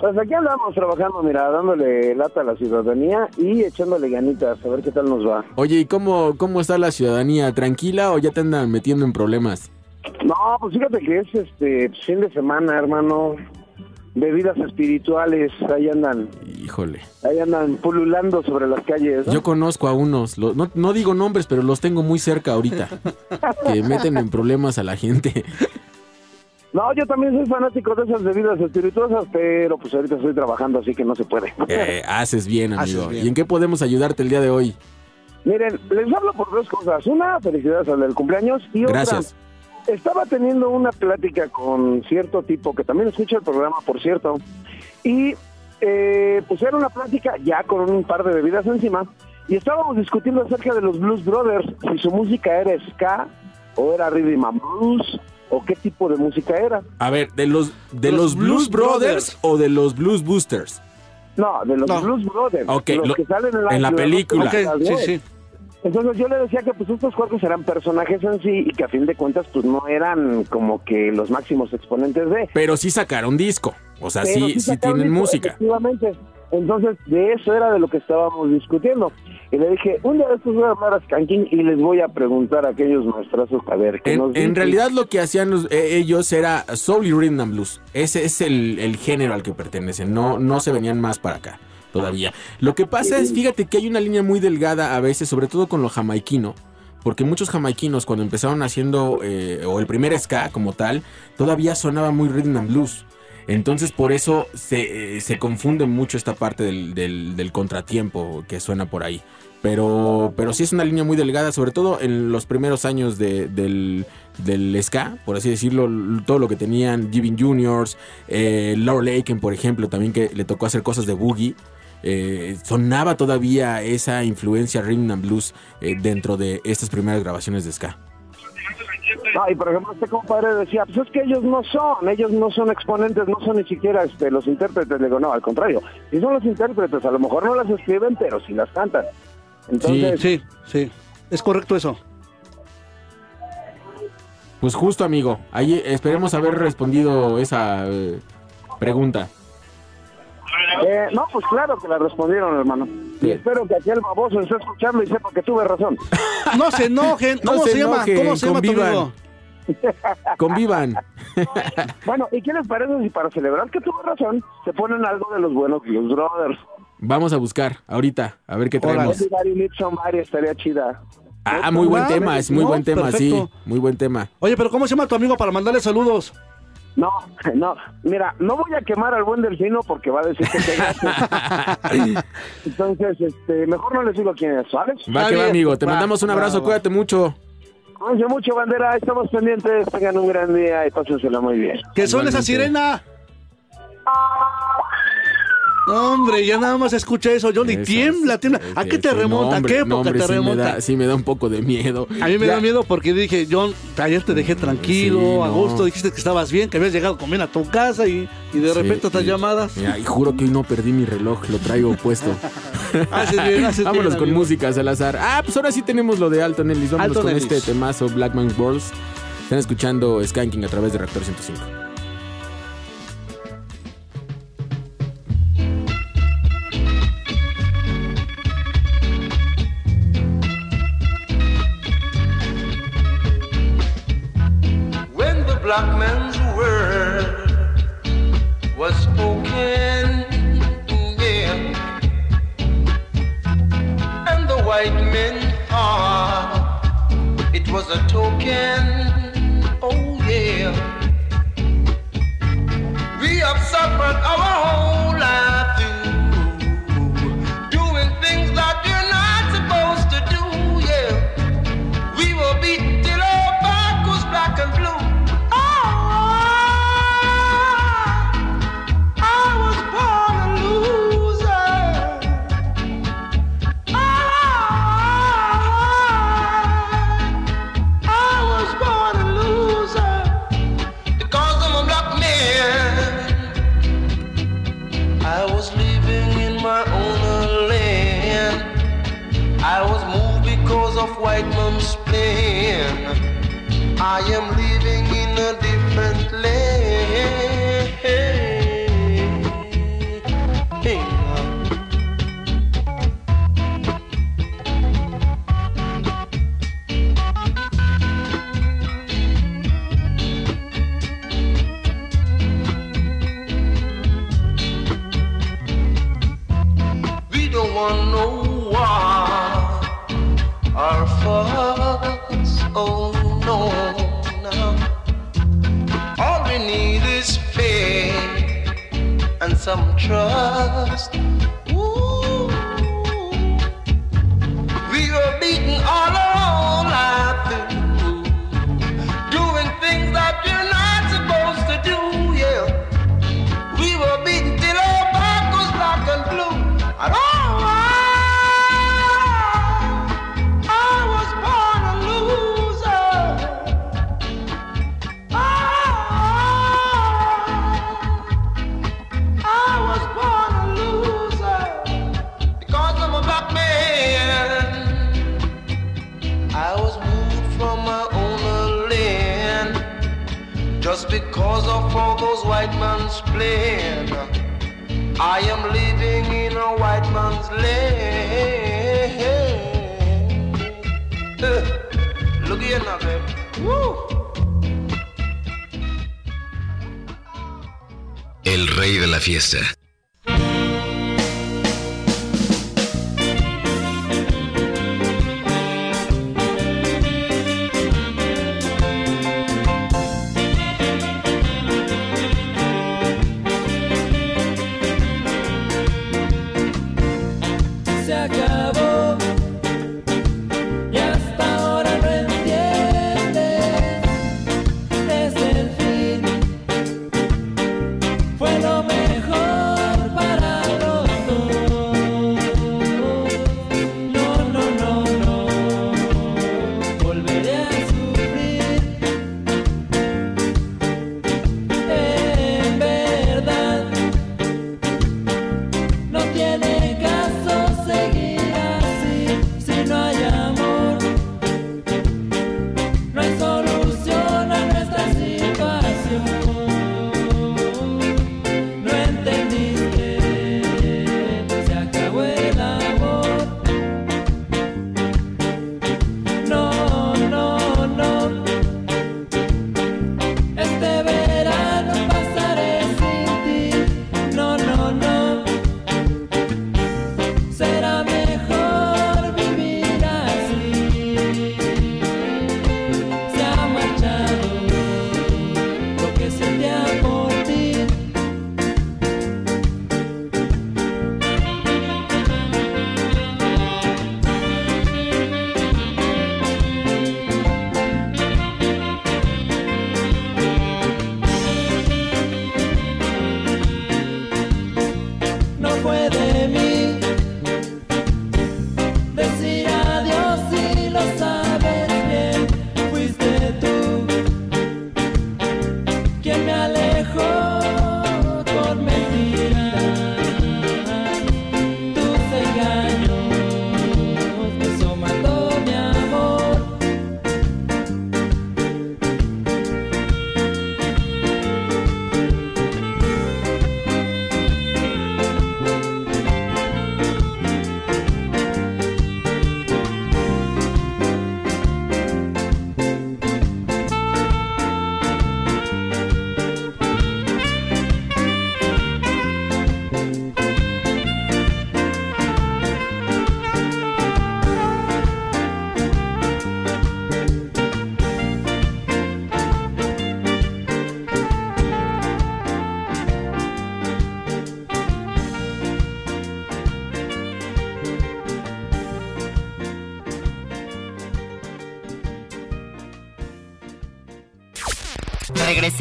Pues aquí andamos trabajando, mira, dándole lata a la ciudadanía y echándole ganitas, a ver qué tal nos va. Oye, ¿y cómo, cómo está la ciudadanía? ¿Tranquila o ya te andan metiendo en problemas? No, pues fíjate que es este fin de semana, hermano. Bebidas espirituales, ahí andan, Híjole. ahí andan pululando sobre las calles. ¿no? Yo conozco a unos, lo- no, no digo nombres, pero los tengo muy cerca ahorita, que <laughs> meten en problemas a la gente. No, yo también soy fanático de esas bebidas espirituosas, pero pues ahorita estoy trabajando, así que no se puede. Eh, haces bien, amigo. Haces bien. ¿Y en qué podemos ayudarte el día de hoy? Miren, les hablo por dos cosas. Una, felicidades al del cumpleaños y otra, Gracias. Estaba teniendo una plática con cierto tipo que también escucha el programa, por cierto, y eh, pues era una plática ya con un par de bebidas encima y estábamos discutiendo acerca de los Blues Brothers, si su música era ska o era rhythm and blues o qué tipo de música era. A ver, ¿de los, de Los los, Blues Blues Brothers, Brothers. o de los Blues Boosters? No, de los No. Blues Brothers. Ok, los lo- que salen en la, en la las- película. sí, sí. Entonces yo le decía que pues estos cuerpos eran personajes en sí y que a fin de cuentas pues no eran como que los máximos exponentes de. Pero sí sacaron disco. O sea, Pero sí, tienen disco, música. Efectivamente. Entonces, de eso era de lo que estábamos discutiendo. Y le dije, un día de estos voy a hablar a Skanking y les voy a preguntar a aquellos maestrazos a ver qué En, nos en realidad lo que hacían los- eh, ellos era Soul y Rhythm and Blues. Ese es el, el género al que pertenecen. No, no se venían más para acá todavía. Lo que pasa es, fíjate que hay una línea muy delgada a veces, sobre todo con lo jamaiquino. Porque muchos jamaiquinos cuando empezaron haciendo, eh, o el primer ska como tal, todavía sonaba muy Rhythm and Blues. Entonces por eso se, eh, se confunde mucho esta parte del, del- contratiempo que suena por ahí. Pero, pero sí es una línea muy delgada, sobre todo en los primeros años de- del, del ska, por así decirlo, todo lo que tenían Giving Juniors, eh, Laurel Aiken, por ejemplo, también que le tocó hacer cosas de boogie. Eh, sonaba todavía esa influencia rhythm and blues eh, dentro de estas primeras grabaciones de ska. No, y por ejemplo, este compadre decía, pues es que ellos no son, ellos no son exponentes, no son ni siquiera este, los intérpretes. Le digo, no, al contrario, si son los intérpretes, a lo mejor no las escriben, pero sí las cantan. Entonces, Sí, sí. Es correcto eso. Pues justo, amigo, ahí esperemos haber respondido esa eh, pregunta. Eh, no, pues claro que la respondieron, hermano. Y espero que aquel baboso esté escuchando y sepa que tuve razón. <laughs> No se enojen. No ¿Cómo se se, llama? enojen, ¿Cómo se llama tu convivan. amigo? <laughs> Convivan. <laughs> Bueno, ¿y qué les parece si para celebrar que tuve razón se ponen algo de los buenos Blues Brothers? Vamos a buscar ahorita, a ver qué traemos. Somebody estaría chida. Ah, muy buen tema, es muy no, buen tema, sí, muy buen tema. Oye, pero ¿cómo se llama tu amigo para mandarle saludos? No, <laughs> no, mira, no voy a quemar al buen delfino porque va a decir que te gasto. <laughs> Entonces, este, mejor no les digo quién es, ¿sabes? Va que va, bien, amigo, te va, mandamos un abrazo, va. cuídate mucho. Cuídense mucho, bandera, estamos pendientes, tengan un gran día y pásensela muy bien. ¿Qué son esa sirena? No, hombre, ya nada más escucha eso, Johnny. Esas, tiembla, tiembla. ¿A qué te remonta? no, ¿A qué no, época hombre, te sí me remonta? da- Sí me da un poco de miedo. A mí me Ya- da miedo porque dije, John, ayer te dejé tranquilo, Sí, a no. gusto, dijiste que estabas bien, que habías llegado con bien a tu casa y, y de Sí, repente estas llamadas. Mira, y juro que hoy no perdí mi reloj, lo traigo puesto. <laughs> Haces bien, haces bien, Vámonos con amigo. música, Salazar. Ah, pues ahora sí tenemos lo de Alton Ellis. Vámonos Alton con Ellis. este temazo Black Man's Balls. Están escuchando Skanking a través de Reactor 105. Black man's word was spoken, yeah, and the white men thought it was a token,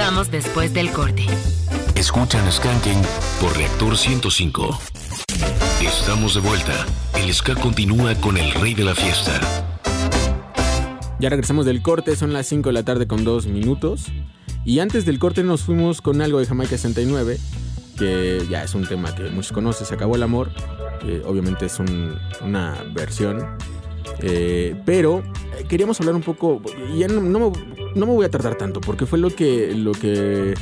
Regresamos después del corte. Escuchan Skanking por Reactor 105. Estamos de vuelta. El ska continúa con el rey de la fiesta. Ya regresamos del corte, son las 5 de la tarde con 2 minutos. Y antes del corte nos fuimos con algo de Jamaica 69, que ya es un tema que muchos conocen, se acabó el amor. que obviamente es un- una versión. Eh, pero eh, queríamos hablar un poco, y ya no, no me, no me voy a tardar tanto, porque fue lo que, lo que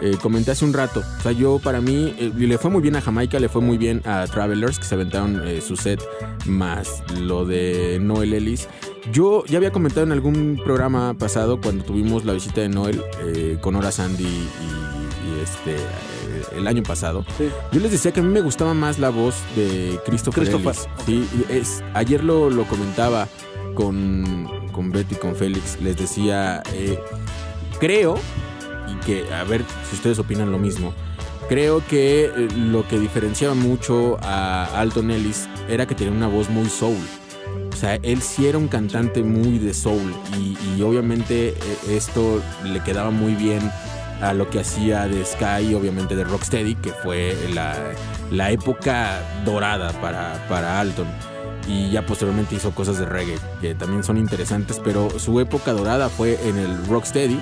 eh, comenté hace un rato. O sea, yo para mí, eh, le fue muy bien a Jamaica, le fue muy bien a Travelers, que se aventaron eh, su set, más lo de Noel Ellis. Yo ya había comentado en algún programa pasado, cuando tuvimos la visita de Noel eh, con Hora Sandy y, y este, el año pasado, yo les decía que a mí me gustaba más la voz de Christopher, Christopher, Ellis. Sí, es, ayer lo, lo comentaba con, con Betty y con Félix. Les decía, eh, creo, y que a ver si ustedes opinan lo mismo. Creo que eh, lo que diferenciaba mucho a Alton Ellis era que tenía una voz muy soul. O sea, él sí era un cantante muy de soul y, y obviamente eh, esto le quedaba muy bien a lo que hacía de Sky, obviamente de Rocksteady, que fue la, la época dorada para, para Alton. Y ya posteriormente hizo cosas de reggae, que también son interesantes, pero su época dorada fue en el Rocksteady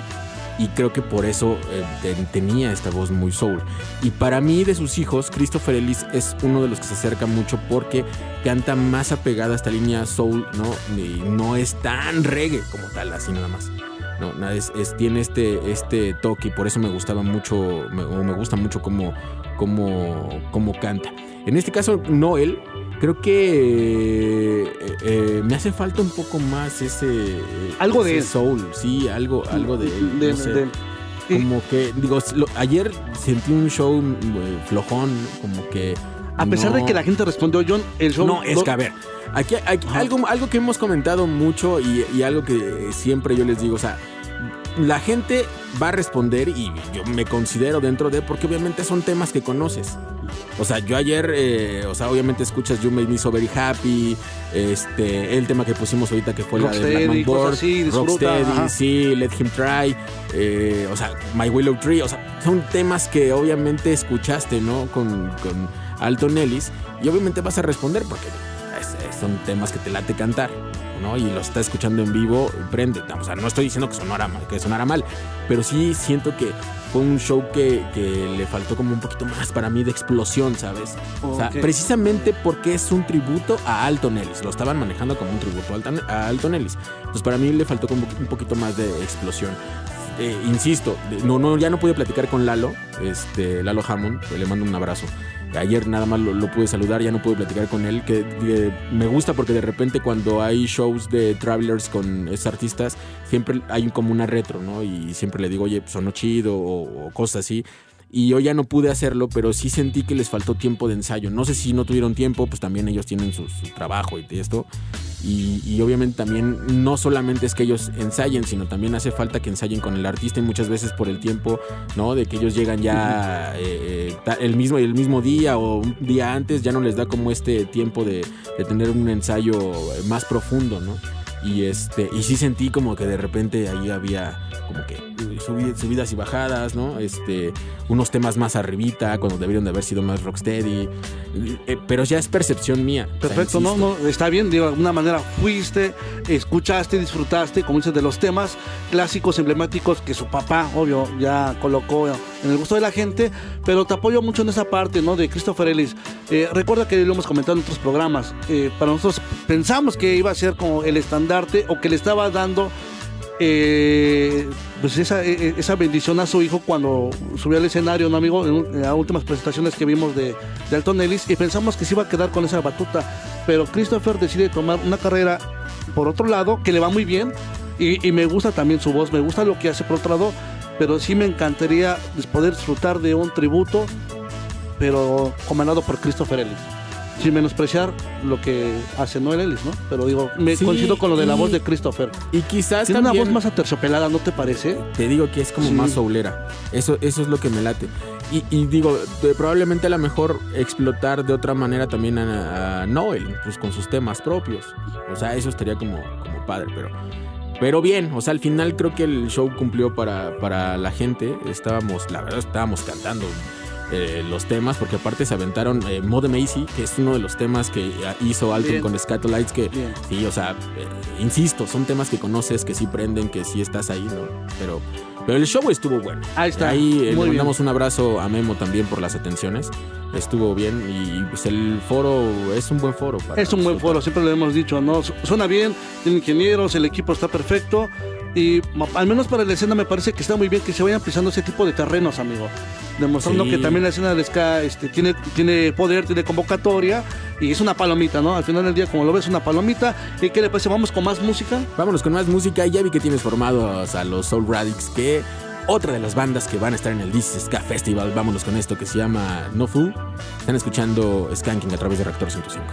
y creo que por eso eh, te- tenía esta voz muy soul. Y para mí de sus hijos, Christopher Ellis es uno de los que se acerca mucho porque canta más apegada a esta línea soul, ¿no? Y no es tan reggae como tal, así nada más. No, es, es- tiene este, este toque y por eso me gustaba mucho, me- o me gusta mucho cómo, cómo, cómo canta. En este caso, Noel, creo que eh, eh, me hace falta un poco más ese... eh, Algo de ese soul, sí, algo, algo de él. De- no sé. de- y- Como que, digo, lo- ayer sentí un show eh, flojón, como que... a pesar de que la gente respondió, John, el show. no, es que a ver, aquí, aquí- algo, algo que hemos comentado mucho y, y algo que siempre yo les digo, o sea, la gente va a responder y yo me considero dentro de, porque obviamente son temas que conoces. O sea, yo ayer, eh, o sea, obviamente escuchas You Made Me So Very Happy, este, el tema que pusimos ahorita que fue la de Man Board, así, Rocksteady, ajá. sí, Let Him Try, eh, o sea, My Willow Tree, o sea, son temas que obviamente escuchaste, ¿no? Con, con Alton Ellis y obviamente vas a responder porque es- es- son temas que te late cantar, ¿no? Y los estás escuchando en vivo, prende. O sea, no estoy diciendo que sonara mal, que sonara mal, pero sí siento que fue un show que, que le faltó como un poquito más para mí de explosión, ¿sabes? O sea, Ok. precisamente porque es un tributo a Alton Ellis. Lo estaban manejando como un tributo a Alton, Ellis. Entonces, para mí le faltó como un poquito más de explosión. Eh, insisto, no, no, ya no pude platicar con Lalo, este, Lalo Hammond, le mando un abrazo. Ayer nada más lo, lo pude saludar, ya no pude platicar con él, que me gusta porque de repente cuando hay shows de Travelers con esos artistas, siempre hay como una retro, ¿no? Y siempre le digo, oye, pues, sonó chido o, o cosas así. Y yo ya no pude hacerlo, pero sí sentí que les faltó tiempo de ensayo. No sé si no tuvieron tiempo, pues también ellos tienen su, su trabajo y esto. Y, y obviamente también no solamente es que ellos ensayen, sino también hace falta que ensayen con el artista y muchas veces por el tiempo, ¿no? De que ellos llegan ya eh, eh, el, mismo, el mismo día o un día antes, ya no les da como este tiempo de, de tener un ensayo más profundo, ¿no? Y este, y sí sentí como que de repente ahí había como que subi- subidas y bajadas, ¿no? Este, unos temas más arribita, cuando debieron de haber sido más rocksteady. Eh, pero ya es percepción mía. O sea, Perfecto, no, no, está bien, de alguna manera fuiste, escuchaste, disfrutaste, como dices, de los temas clásicos, emblemáticos que su papá, obvio, ya colocó en el gusto de la gente, pero te apoyo mucho en esa parte, ¿no? De Christopher Ellis. Eh, recuerda que lo hemos comentado en otros programas, eh, para nosotros pensamos que iba a ser como el o que le estaba dando eh, pues esa, eh, esa bendición a su hijo cuando subió al escenario, ¿no, amigo? En las últimas presentaciones que vimos de, de Alton Ellis y pensamos que se iba a quedar con esa batuta. Pero Christopher decide tomar una carrera por otro lado que le va muy bien y, y me gusta también su voz, me gusta lo que hace por otro lado, pero sí me encantaría poder disfrutar de un tributo, pero comandado por Christopher Ellis. Sin menospreciar lo que hace Noel Ellis, ¿no? Pero digo, me Sí, coincido con lo de la y- voz de Christopher. Y quizás Tiene también, una voz más aterciopelada, ¿no te parece? te digo que es como Sí. más soulera. Eso, eso es lo que me late. Y, y digo, probablemente a lo mejor explotar de otra manera también a, a Noel, pues con sus temas propios. O sea, eso estaría como, como padre, pero... Pero bien, o sea, al final creo que el show cumplió para, para la gente. Estábamos, la verdad, estábamos cantando eh, los temas, porque aparte se aventaron eh, Mode Macy, que es uno de los temas que hizo Alton Bien. con Scatolites, que Bien. sí, o sea, eh, insisto, son temas que conoces, que sí prenden, que sí estás ahí, ¿no? Pero, pero el show estuvo bueno. Ahí está. Ahí eh, le bien. mandamos un abrazo a Memo también por las atenciones. Estuvo bien y pues el foro es un buen foro. para Es un buen foro, siempre lo hemos dicho, ¿no? Su- Suena bien, tiene ingenieros, el equipo está perfecto. Y al menos para la escena me parece que está muy bien que se vayan pisando ese tipo de terrenos, amigo. Demostrando Sí. que también la escena del ska este, tiene, tiene poder, tiene convocatoria y es una palomita, ¿no? Al final del día, como lo ves, una palomita. ¿Y qué le parece? ¿Vamos con más música? Vámonos con más música. Ya vi que tienes formados a los Soul Radix, que otra de las bandas que van a estar en el This is Ska Festival. Vámonos con esto que se llama No Fool. Están escuchando Skanking a través de Reactor 105.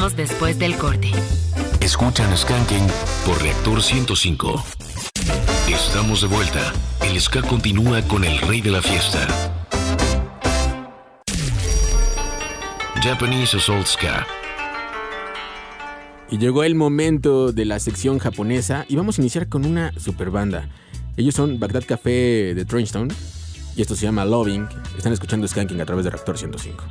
Regresamos después del corte. Escuchan Skanking por Reactor 105. Estamos de vuelta. El ska continúa con el rey de la fiesta. Japanese Assault Ska. Y llegó el momento de la sección japonesa y vamos a iniciar con una super banda. Ellos son Bagdad Café de Trenchtown y esto se llama Loving. Están escuchando Skanking a través de Reactor 105.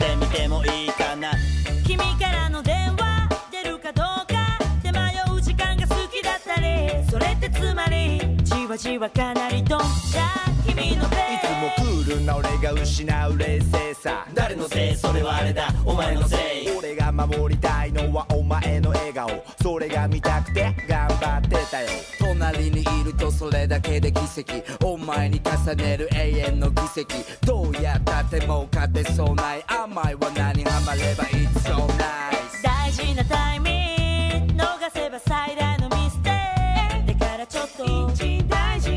信じてみてもいいかな。君からの電話出るかどうか。で迷う時間が好きだったり。それってつまりじわじわかなりドンピシャ君のペい。つもクールな俺が失う冷静さ。誰のせい？それはあれだ。お前のせい。俺が守りたいのはお前の笑顔。それが見たくて頑張ってたよ隣にいるとそれだけで奇跡。お前に重ねる永遠の奇跡。どうやったってもう勝てそうない。甘いは何ハマれば It's so nice 大事なタイミング逃せば最大のミステイだからちょっと。大事。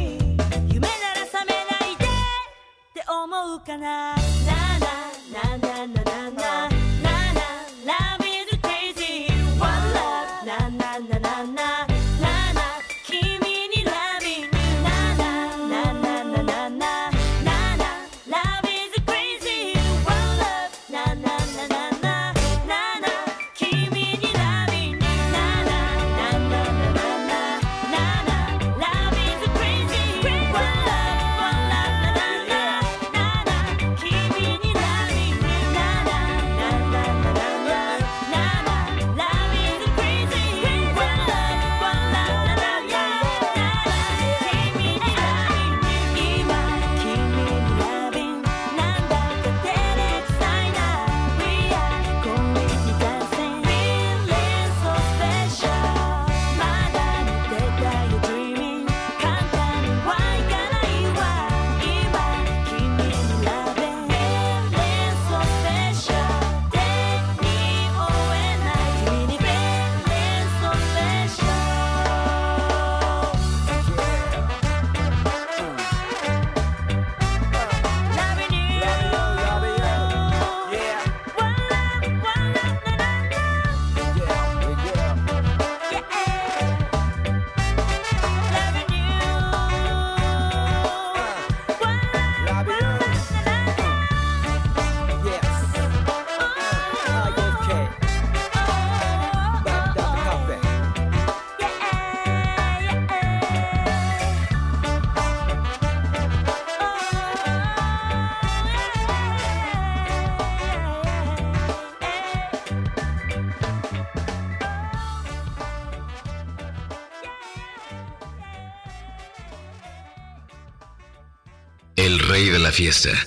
夢なら覚めないで。って思うかな de la fiesta.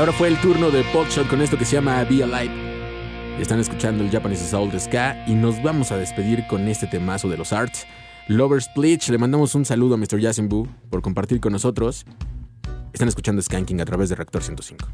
ahora fue el turno de Podshot con esto que se llama Be Alive. Están escuchando el Japanese Soul Ska y nos vamos a despedir con este temazo de los Arts. Lovers Pleach, le mandamos un saludo a Mr. Yasinbu por compartir con nosotros. Están escuchando Skanking a través de Reactor 105.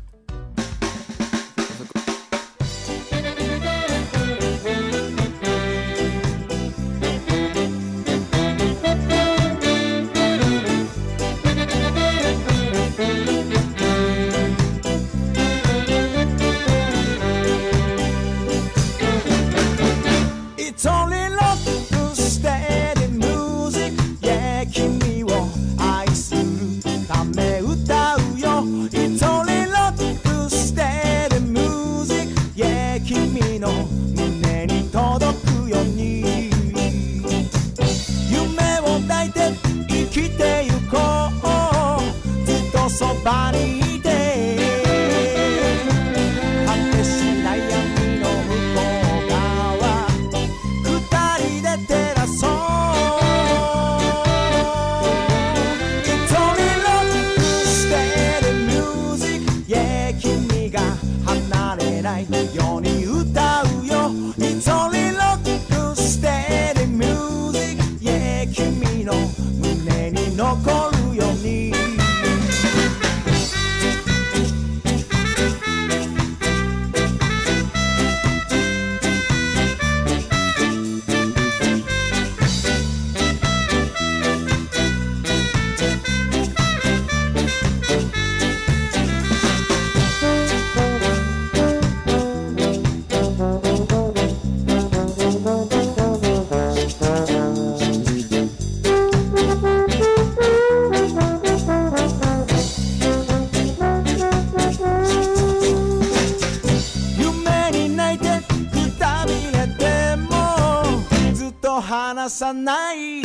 離さない。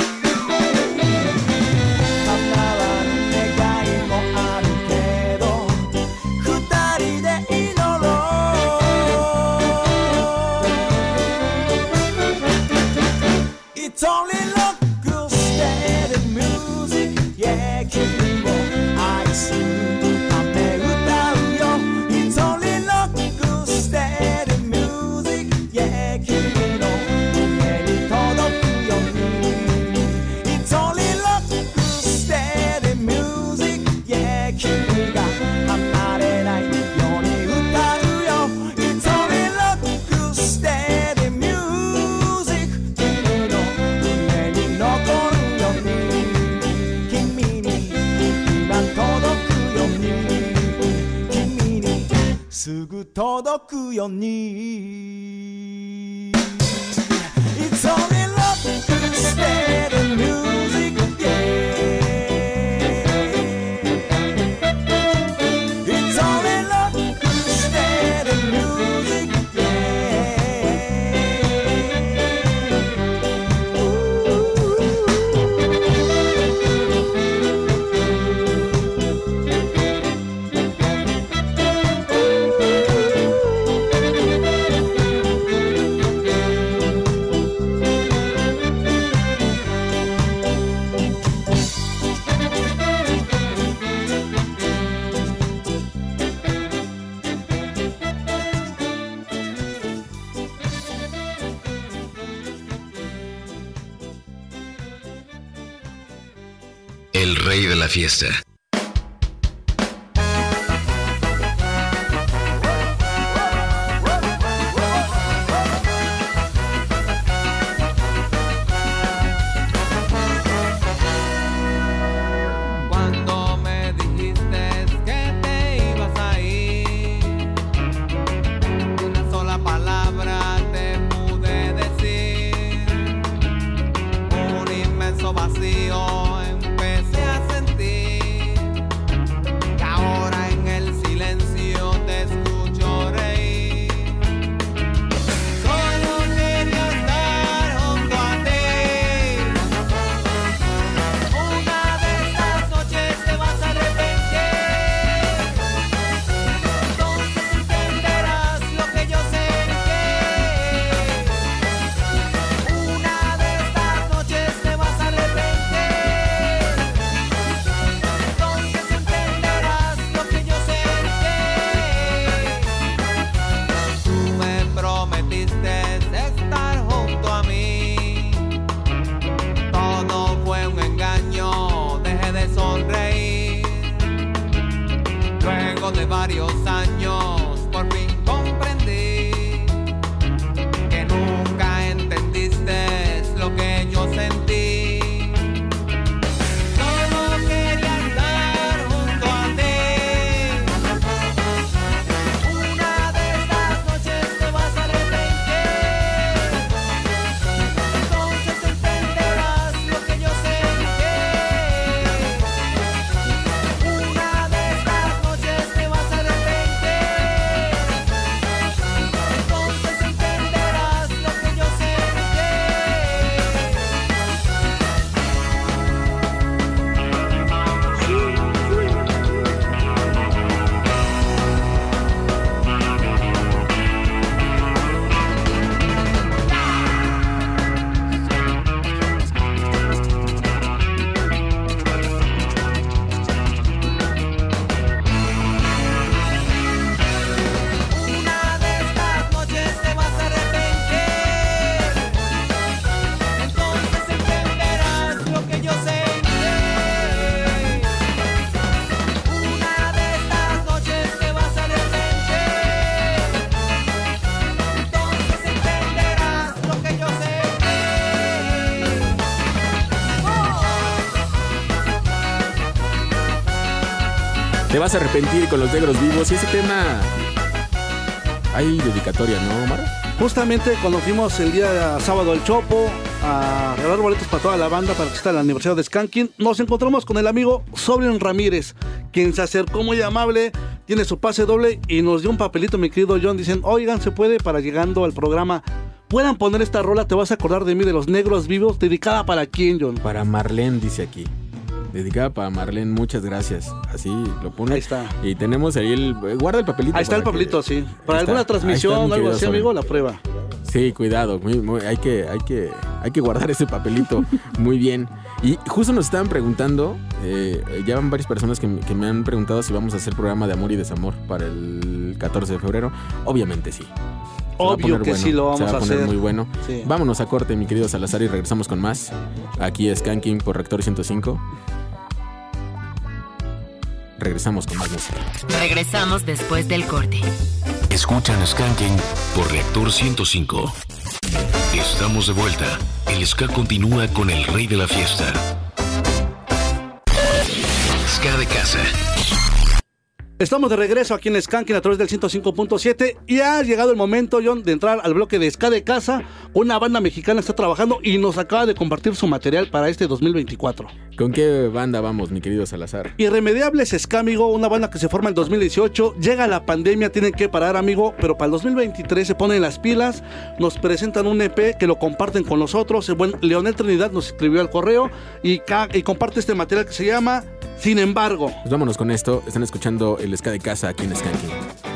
届くように」「いつもロックしてるニュ」fiesta. Vas a arrepentir con los negros vivos y ese tema. Hay dedicatoria, ¿no, Omar? Justamente cuando fuimos el día sábado al Chopo a regalar boletos para toda la banda para que esté el aniversario de Skanking, nos encontramos con el amigo Sobrian Ramírez, quien se acercó muy amable, tiene su pase doble y nos dio un papelito, mi querido John, dicen, oigan, se puede para llegando al programa. Puedan poner esta rola, te vas a acordar de mí, de los negros vivos, dedicada para quién, John. Para Marlene, dice aquí. Dedicada para Marlene, muchas gracias. Así lo pone. Ahí está. Y tenemos ahí el. Guarda el papelito. Ahí está el para que- papelito, sí. Para alguna está, transmisión mi o algo así, amigo, la prueba. Sí, cuidado, muy- muy- hay, que, hay, que, hay que guardar ese papelito <laughs> muy bien. Y justo nos estaban preguntando, eh, ya van varias personas que, me- que me han preguntado si vamos a hacer programa de amor y desamor para el 14 de febrero. Obviamente sí. Se Obvio que sí lo vamos se va a poner hacer. muy bueno. Sí. Vámonos a corte, mi querido Salazar, y regresamos con más. Aquí es Skanking por Rector 105. Regresamos con más música. Regresamos después del corte. Escuchan Skanking por Reactor 105. Estamos de vuelta. El ska continúa con el rey de la fiesta. Ska de casa. Estamos de regreso aquí en Skanking a través del 105.7 y ha llegado el momento, John, de entrar al bloque de Ska de Casa. Una banda mexicana está trabajando y nos acaba de compartir su material para este 2024. ¿Con qué banda vamos, mi querido Salazar? Irremediables Ska, amigo, una banda que se forma en 2018. Llega la pandemia, tienen que parar, amigo, pero para el 2023 se ponen las pilas. Nos presentan un EP que lo comparten con nosotros. El buen Leonel Trinidad nos escribió al correo y, comparte este material que se llama Sin embargo. Pues vámonos con esto. Están escuchando el Ska de Casa aquí en Skanking.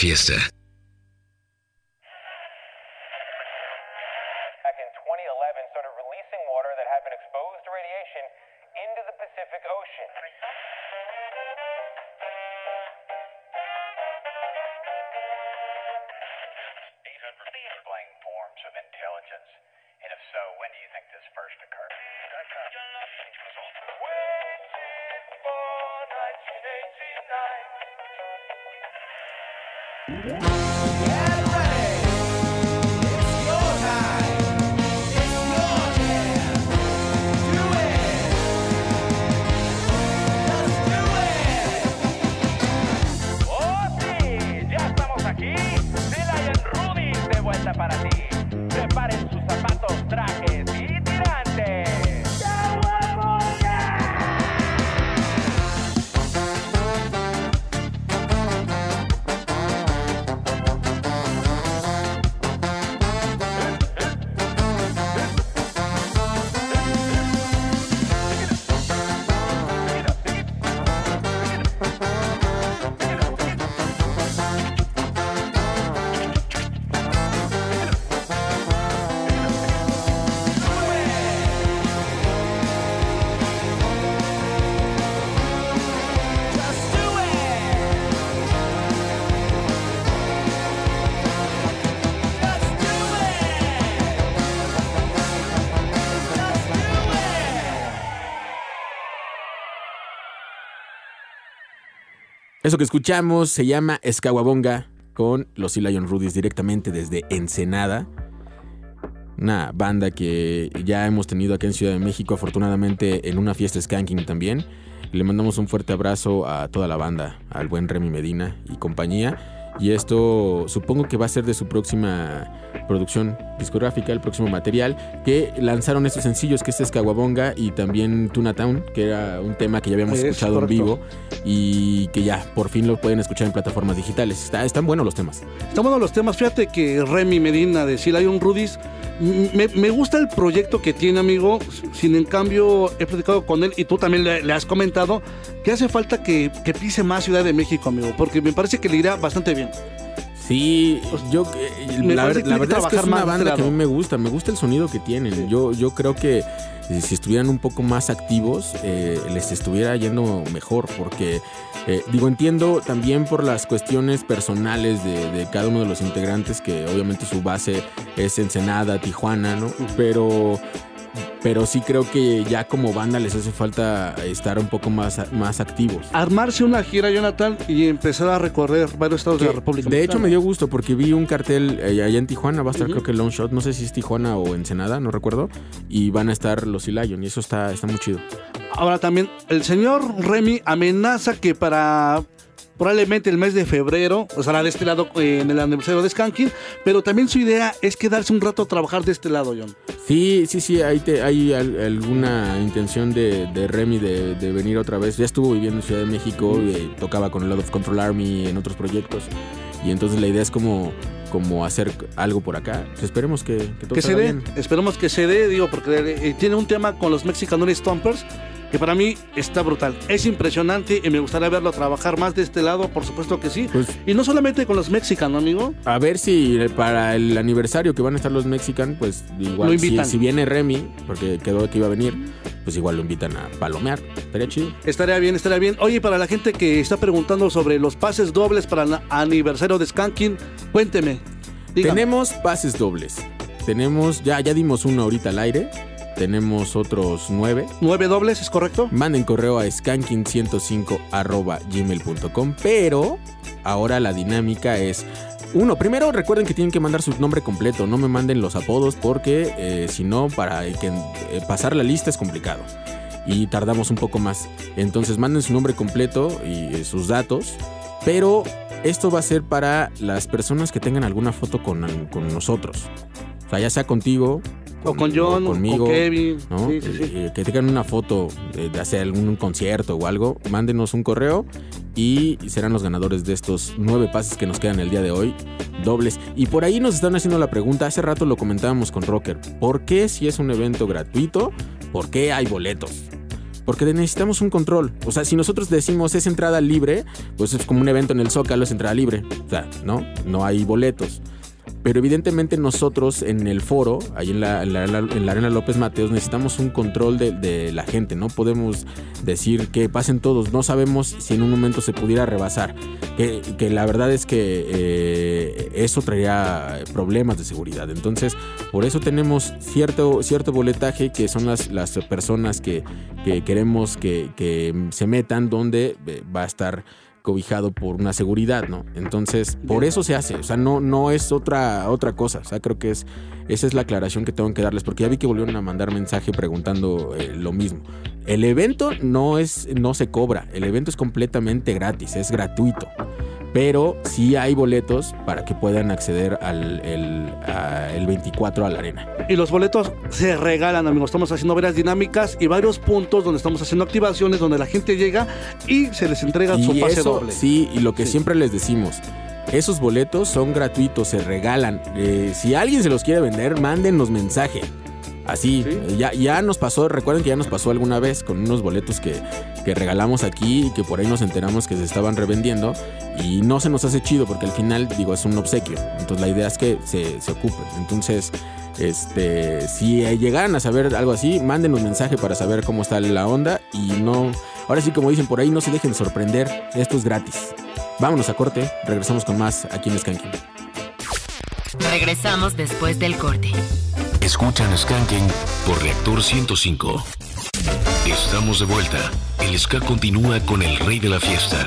Fiesta. Para ti. Eso que escuchamos se llama Escaguabonga con los Sea Lion Rudies directamente desde Ensenada. Una banda que ya hemos tenido aquí en Ciudad de México, afortunadamente en una fiesta Skanking también. Le mandamos un fuerte abrazo a toda la banda, al buen Remy Medina y compañía. Y esto supongo que va a ser de su próxima producción discográfica, el próximo material, que lanzaron estos sencillos, que este es Caguabonga y también Tuna Town, que era un tema que ya habíamos Es escuchado en vivo y que ya por fin lo pueden escuchar en plataformas digitales. Está- están buenos los temas. Están buenos los temas. Fíjate que Remy Medina de Sea Lion Rudis, m- me, me gusta el proyecto que tiene, amigo. Sin en cambio, he platicado con él y tú también le, le has comentado que hace falta que, que pise más Ciudad de México, amigo, porque me parece que le irá bastante bien. Sí, yo eh, Me la, verdad es que es una banda que a mí me gusta, me gusta el sonido que tienen. Yo, yo creo que eh, si estuvieran un poco más activos, eh, les estuviera yendo mejor, porque eh, digo, entiendo también por las cuestiones personales de, de cada uno de los integrantes, que obviamente su base es Ensenada, Tijuana, ¿no? Pero pero sí creo que ya como banda les hace falta estar un poco más, más activos. Armarse una gira, Jonathan, y empezar a recorrer varios estados de la República. De hecho, me dio gusto porque vi un cartel eh, allá en Tijuana. Va a estar, creo que Long Shot. No sé si es Tijuana o Ensenada, no recuerdo. Y van a estar los Sea Lion. Y eso está, está muy chido. Ahora también, el señor Remy amenaza que para probablemente el mes de febrero, o sea, de este lado eh, en el aniversario de Skanking, pero también su idea es quedarse un rato a trabajar de este lado, John. Sí, sí, sí. Hay, te- hay al- alguna intención de, de Remy de, de venir otra vez. Ya estuvo viviendo en Ciudad de México. eh, tocaba con el Lot of Control Army en otros proyectos. Y entonces la idea es como, como hacer algo por acá. Pues esperemos que, que todo Que se dé, bien. esperemos que se dé, digo, porque eh, tiene un tema con los Mexican Stompers que para mí está brutal. Es impresionante y me gustaría verlo trabajar más de este lado, por supuesto que sí. Pues y no solamente con los Mexican, ¿no, amigo. A ver si para el aniversario que van a estar los Mexican, pues igual si, si viene Remy, porque quedó que iba a venir, pues igual lo invitan a palomear. Estaría chido. Estaría bien, estaría bien. Oye, para la gente que está preguntando sobre los pases dobles para el aniversario de Skanking, cuénteme. Dígame. Tenemos pases dobles. Tenemos, ya, ya dimos uno ahorita al aire. Tenemos otros nueve. ¿Nueve dobles, es correcto? Manden correo a skanking105 gmail.com. Pero ahora la dinámica es. Uno, primero recuerden que tienen que mandar su nombre completo, no me manden los apodos porque eh, si no, para que, eh, pasar la lista es complicado y tardamos un poco más. Entonces manden su nombre completo y eh, sus datos, pero esto va a ser para las personas que tengan alguna foto con, con nosotros. O sea, ya sea contigo. O con John, conmigo, con Kevin. ¿no? Sí, sí, sí. Eh, que tengan una foto de, de hacer algún concierto o algo, mándenos un correo y serán los ganadores de estos nueve pases que nos quedan el día de hoy, dobles. Y por ahí nos están haciendo la pregunta, hace rato lo comentábamos con Rocker, ¿por qué si es un evento gratuito, por qué hay boletos? Porque necesitamos un control. O sea, si nosotros decimos es entrada libre, pues es como un evento en el Zócalo, es entrada libre. O sea, no, no hay boletos. Pero evidentemente nosotros en el foro, ahí en la, en la- en la Arena López Mateos, necesitamos un control de, de la gente. No podemos decir que pasen todos. No sabemos si en un momento se pudiera rebasar. Que, que la verdad es que eh, eso traería problemas de seguridad. Entonces, por eso tenemos cierto, cierto boletaje que son las, las personas que, que queremos que, que se metan donde eh, va a estar cobijado por una seguridad, ¿no? Entonces, por eso se hace, o sea, no, no es otra, otra cosa, o sea, creo que es, esa es la aclaración que tengo que darles, porque ya vi que volvieron a mandar mensaje preguntando eh, lo mismo. El evento no es, no se cobra, el evento es completamente gratis, es gratuito. Pero sí hay boletos para que puedan acceder al el, a- el 24 a la arena. Y los boletos se regalan, amigos. Estamos haciendo varias dinámicas y varios puntos donde estamos haciendo activaciones donde la gente llega y se les entrega su pase eso, doble. sí, y lo que siempre les decimos, esos boletos son gratuitos, se regalan. Eh, si alguien se los quiere vender, mándenos mensaje. Así, ya, ya nos pasó, recuerden que ya nos pasó alguna vez con unos boletos que, que regalamos aquí y que por ahí nos enteramos que se estaban revendiendo y no se nos hace chido porque al final, digo, es un obsequio. Entonces la idea es que se, se ocupen. Entonces, este, si llegaran a saber algo así, mándenos mensaje para saber cómo está la onda y no, ahora sí como dicen por ahí, no se dejen sorprender, esto es gratis. Vámonos a corte, regresamos con más aquí en Skanking. Regresamos después del corte. Escuchan Skanking por Reactor 105. Estamos de vuelta. El ska continúa con el rey de la fiesta.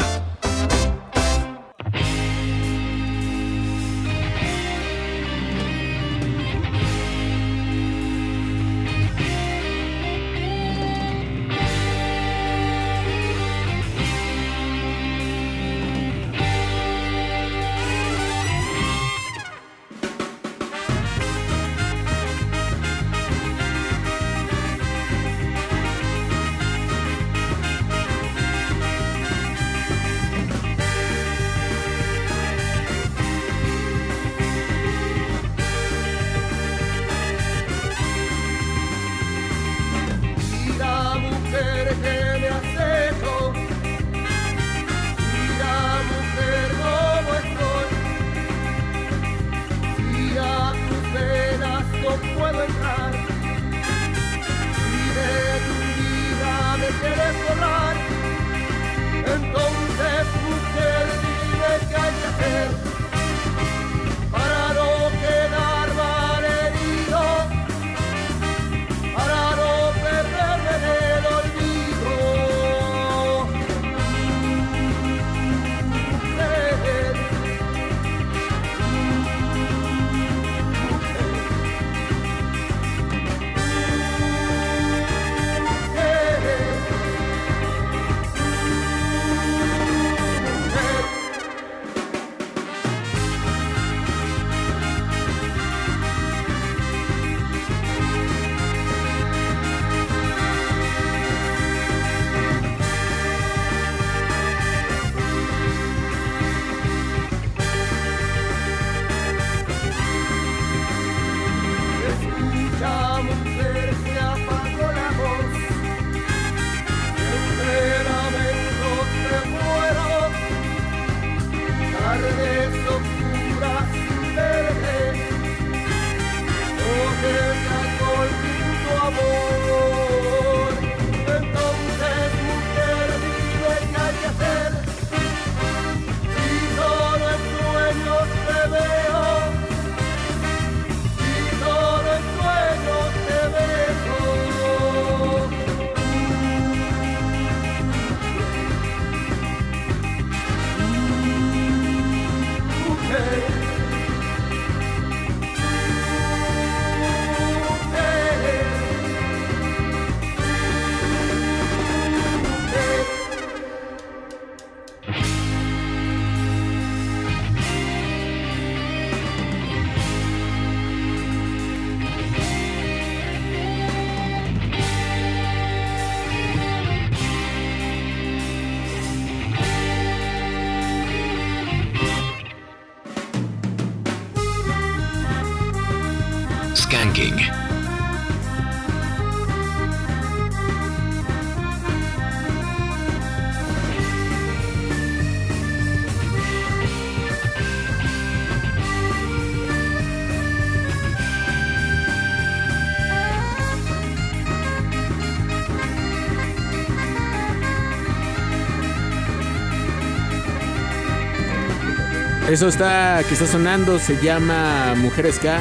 Eso está que está sonando se llama Mujeres K.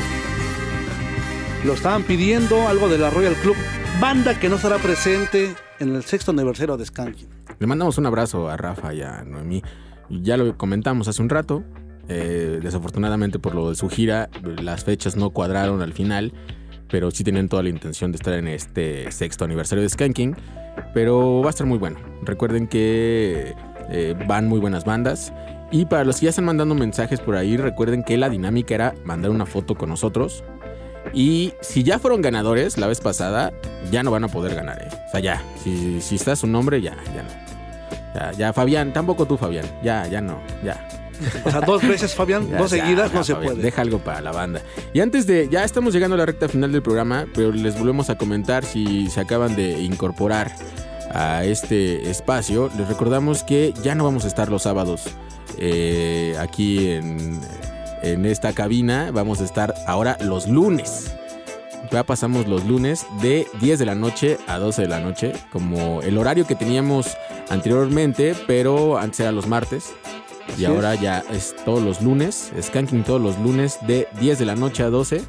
Lo estaban pidiendo, algo de la Royal Club, banda que no estará presente en el sexto aniversario de Skanking. Le mandamos un abrazo a Rafa y a Noemí. Ya lo comentamos hace un rato. eh, desafortunadamente por lo de su gira, las fechas no cuadraron al final, pero sí tienen toda la intención de estar en este sexto aniversario de Skanking. Pero va a estar muy bueno. Recuerden que eh, van muy buenas bandas. Y para los que ya están mandando mensajes por ahí, recuerden que la dinámica era mandar una foto con nosotros. Y si ya fueron ganadores la vez pasada, ya no van a poder ganar, ¿eh? O sea, ya. Si, si está su nombre, ya, ya no. Ya, ya, Fabián, tampoco tú, Fabián. Ya, ya no, ya. O sea, dos veces, Fabián, <laughs> Ya, dos seguidas, ya, no se Fabián, puede. Deja algo para la banda. Y antes de, ya estamos llegando a la recta final del programa, pero les volvemos a comentar si se acaban de incorporar a este espacio. Les recordamos que ya no vamos a estar los sábados eh, aquí en, en esta cabina. Vamos a estar ahora los lunes. Ya pasamos los lunes de 10 de la noche a 12 de la noche, como el horario que teníamos anteriormente, pero antes era los martes. Y ahora ya es todos los lunes, Skanking todos los lunes de 10 de la noche a 12.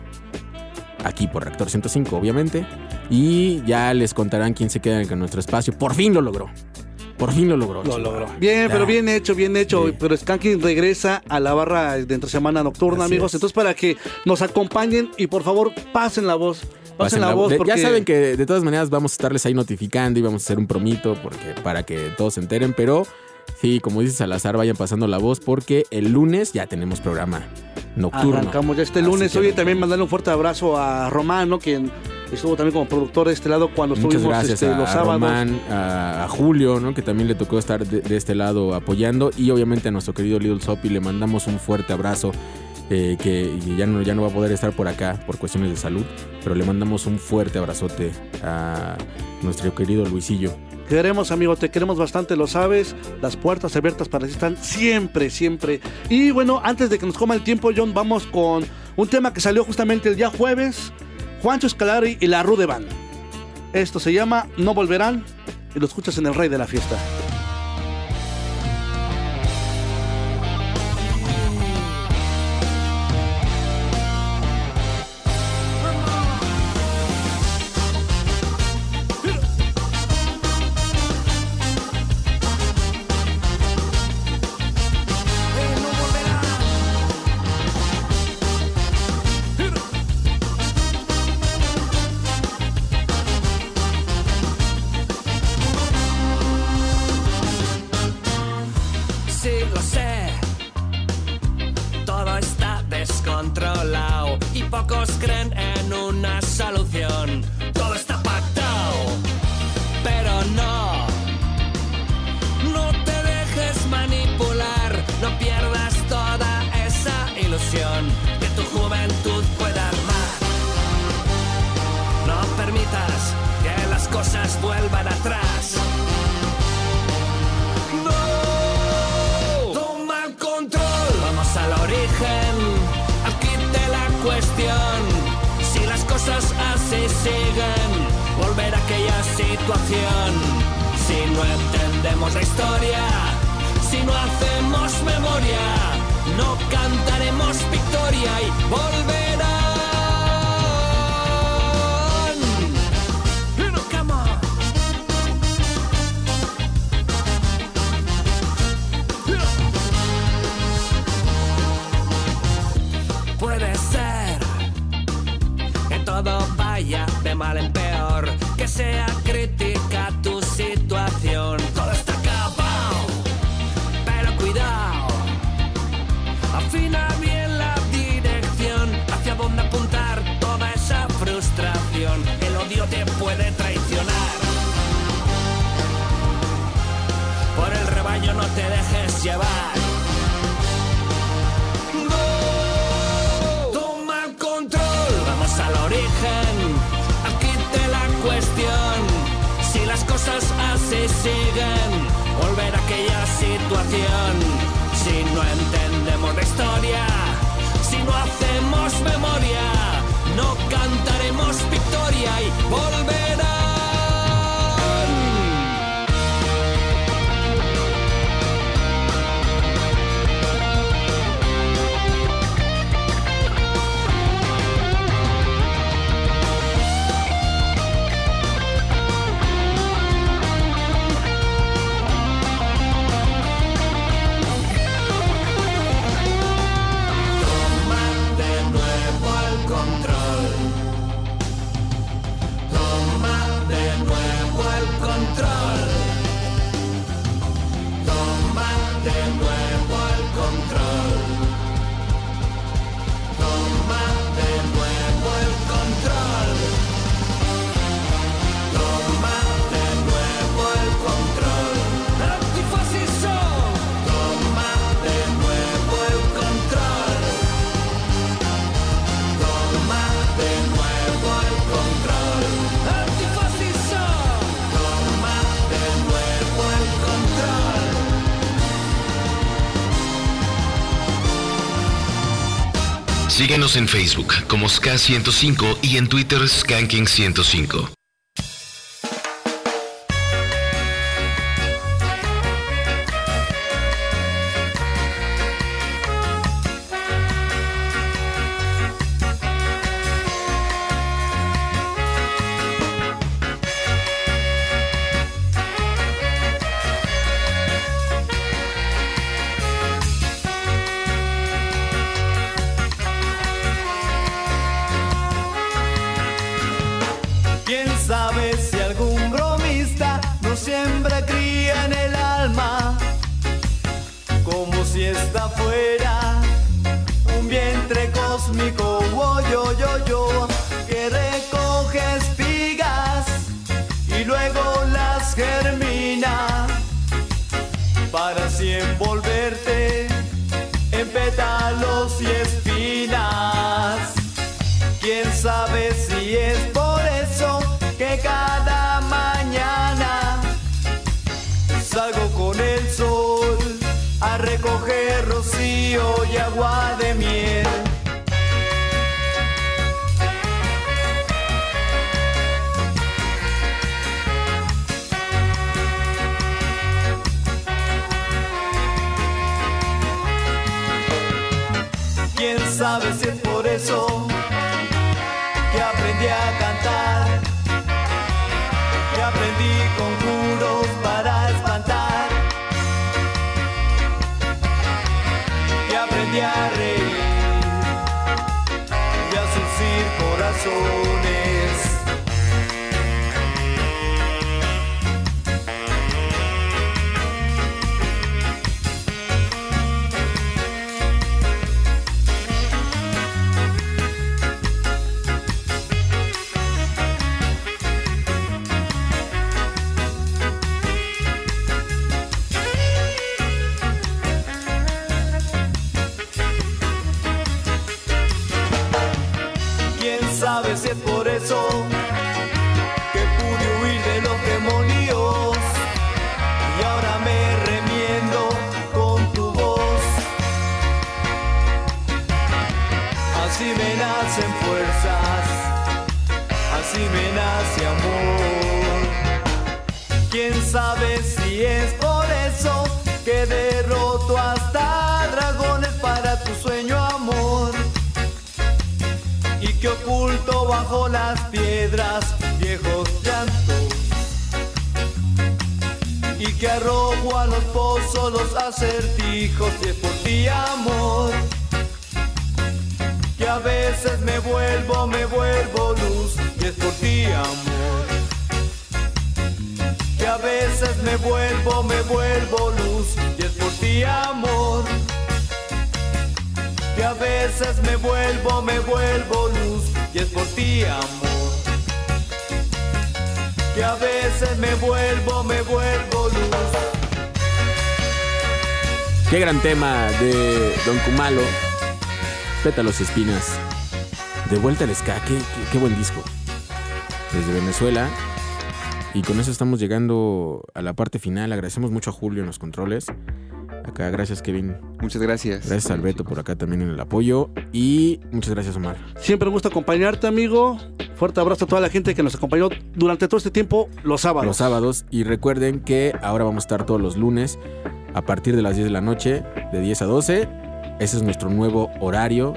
Aquí por Reactor 105, obviamente. Y ya les contarán quién se queda con nuestro espacio. Por fin lo logró. Por fin lo logró. Lo logró. Bien, pero bien hecho, bien hecho. Pero Skanking regresa a la barra de entre semana nocturna, Así amigos. es. Entonces, para que nos acompañen y por favor pasen la voz. Pasen, Pasen la, la- voz de- porque Ya saben que de todas maneras vamos a estarles ahí notificando y vamos a hacer un promito porque, para que todos se enteren. Pero sí, como dice Salazar, vayan pasando la voz porque el lunes ya tenemos programa nocturno. arrancamos ya este lunes. que Oye, también mandarle un fuerte abrazo a Romano, quien estuvo también como productor de este lado cuando Muchas estuvimos gracias este, a, los sábados. Román, a, a Julio, ¿no? que también le tocó estar de, de este lado apoyando. Y obviamente a nuestro querido Little Soppy le mandamos un fuerte abrazo. eh, que ya no, ya no va a poder estar por acá por cuestiones de salud. Pero le mandamos un fuerte abrazote a nuestro querido Luisillo. Queremos, amigo, te queremos bastante, lo sabes. Las puertas abiertas para ti están siempre, siempre. Y bueno, antes de que nos coma el tiempo, John, vamos con un tema que salió justamente el día jueves. Juancho Escalari y la Rude Band. Esto se llama No Volverán y lo escuchas en el Rey de la Fiesta. En Facebook como Ska105 y en Twitter Skanking105. recoger rocío y agua de miel. Quién sabe si es por eso acertijos y es por ti amor. Que a veces me vuelvo, me vuelvo luz y es por ti amor. Que a veces me vuelvo, me vuelvo luz y es por ti amor. Que a veces me vuelvo, me vuelvo luz y es por ti amor. Que a veces me vuelvo, me vuelvo luz. Qué gran tema de Don Kumalo. Pétalos Espinas. De vuelta al ska. Qué, qué, qué buen disco. Desde Venezuela. Y con eso estamos llegando a la parte final. Agradecemos mucho a Julio en los controles. Acá, gracias Kevin. Muchas gracias. Gracias al Beto por acá también en el apoyo. Y muchas gracias Omar. Siempre un gusto acompañarte, amigo. Fuerte abrazo a toda la gente que nos acompañó durante todo este tiempo los sábados. Los sábados. Y recuerden que ahora vamos a estar todos los lunes a partir de las 10 de la noche, de 10 a 12. Ese es nuestro nuevo horario.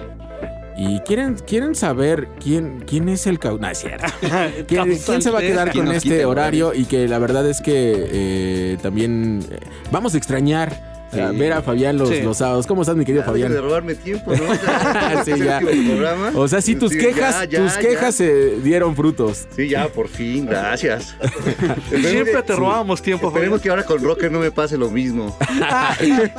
Y quieren, quieren saber quién, quién es el cau... No, es cierto. <laughs> ¿Quién, quién se va a quedar ¿Quién con este horario? Y que la verdad es que eh, también eh, vamos a extrañar o sea, Sí. ver a Fabián los, Sí. los sábados. ¿Cómo estás, mi querido Ya, Fabián? de robarme tiempo, ¿no? Ya, <laughs> Sí, es el ya. O sea, sí, tus Sí, quejas, ya, ya, tus ya. quejas se dieron frutos. Sí, ya, por fin, gracias. <laughs> Siempre te robábamos tiempo, Esperemos que ahora con Rocker no me pase lo mismo. <laughs>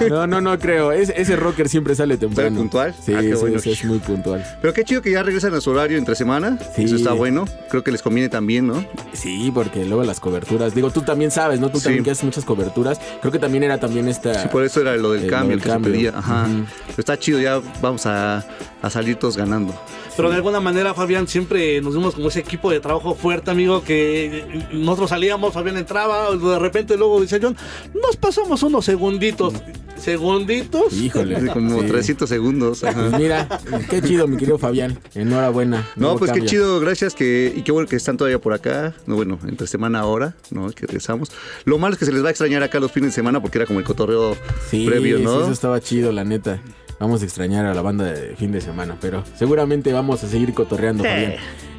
No, no, no creo. Es- ese rocker siempre sale temprano. ¿Sale puntual? Sí, Ah, qué sí, bueno. sí, es muy puntual. Pero qué chido que ya regresan a su horario entre semana. Sí. Eso está bueno. Creo que les conviene también, ¿no? Sí, porque luego las coberturas. Digo, tú también sabes, ¿no? Tú Sí. también que haces muchas coberturas. Creo que también era también esta. Por eso era lo del eh, cambio lo que se pedía. Ajá. Pero está chido, ya vamos a, a salir todos ganando. Pero de alguna manera, Fabián, siempre nos vimos como ese equipo de trabajo fuerte, amigo, que nosotros salíamos, Fabián entraba, de repente luego dice John, nos pasamos unos segunditos. ¿Segunditos? Híjole. Como Sí. 300 segundos. ajá. Pues mira, qué chido, mi querido Fabián. Enhorabuena. No, pues qué chido, gracias que y qué bueno que están todavía por acá. No, bueno, entre semana ahora, ¿no? Que regresamos. Lo malo es que se les va a extrañar acá los fines de semana porque era como el cotorreo Sí, previo, sí, ¿no? eso estaba chido, la neta. Vamos a extrañar a la banda de fin de semana, pero seguramente vamos a seguir cotorreando, Sí. Fabián.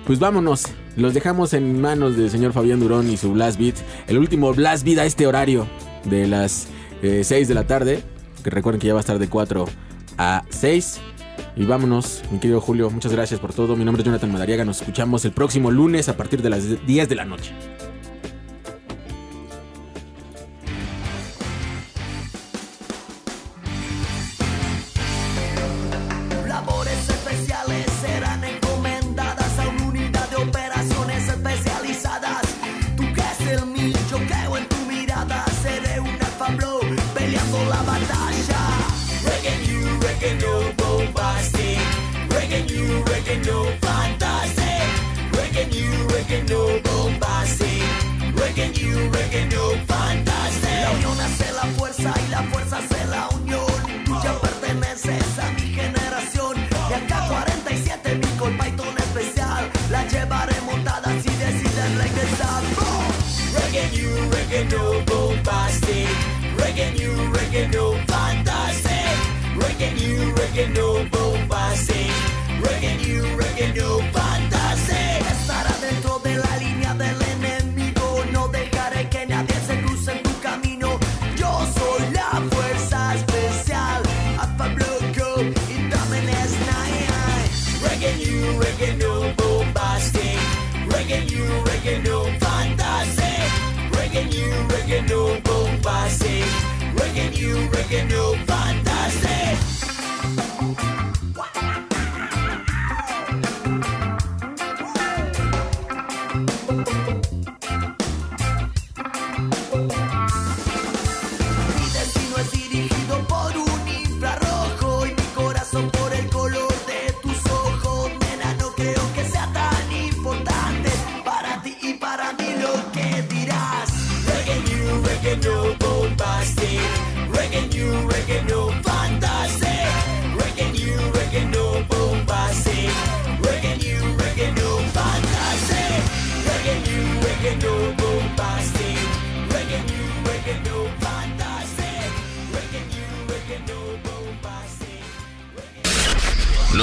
Pues vámonos, los dejamos en manos del señor Fabián Durón y su Blast Beat. El último Blast Beat a este horario de las 6 de la tarde. Que recuerden que ya va a estar de 4 a 6. Y vámonos, mi querido Julio, muchas gracias por todo. Mi nombre es Jonathan Madariaga. Nos escuchamos el próximo lunes a partir de las 10 de la noche. Reggae you, reggae no fantastic. La unión hace la fuerza y la fuerza hace la unión. Tú ya perteneces a mi generación. Y acá 47 mi con Python especial. La llevaré montada si deciden regresar. Reggae you, reggae no bombastic. Reggae you, reggae no fantastic. Reggae you, reggae no bombastic. Reggae you, reggae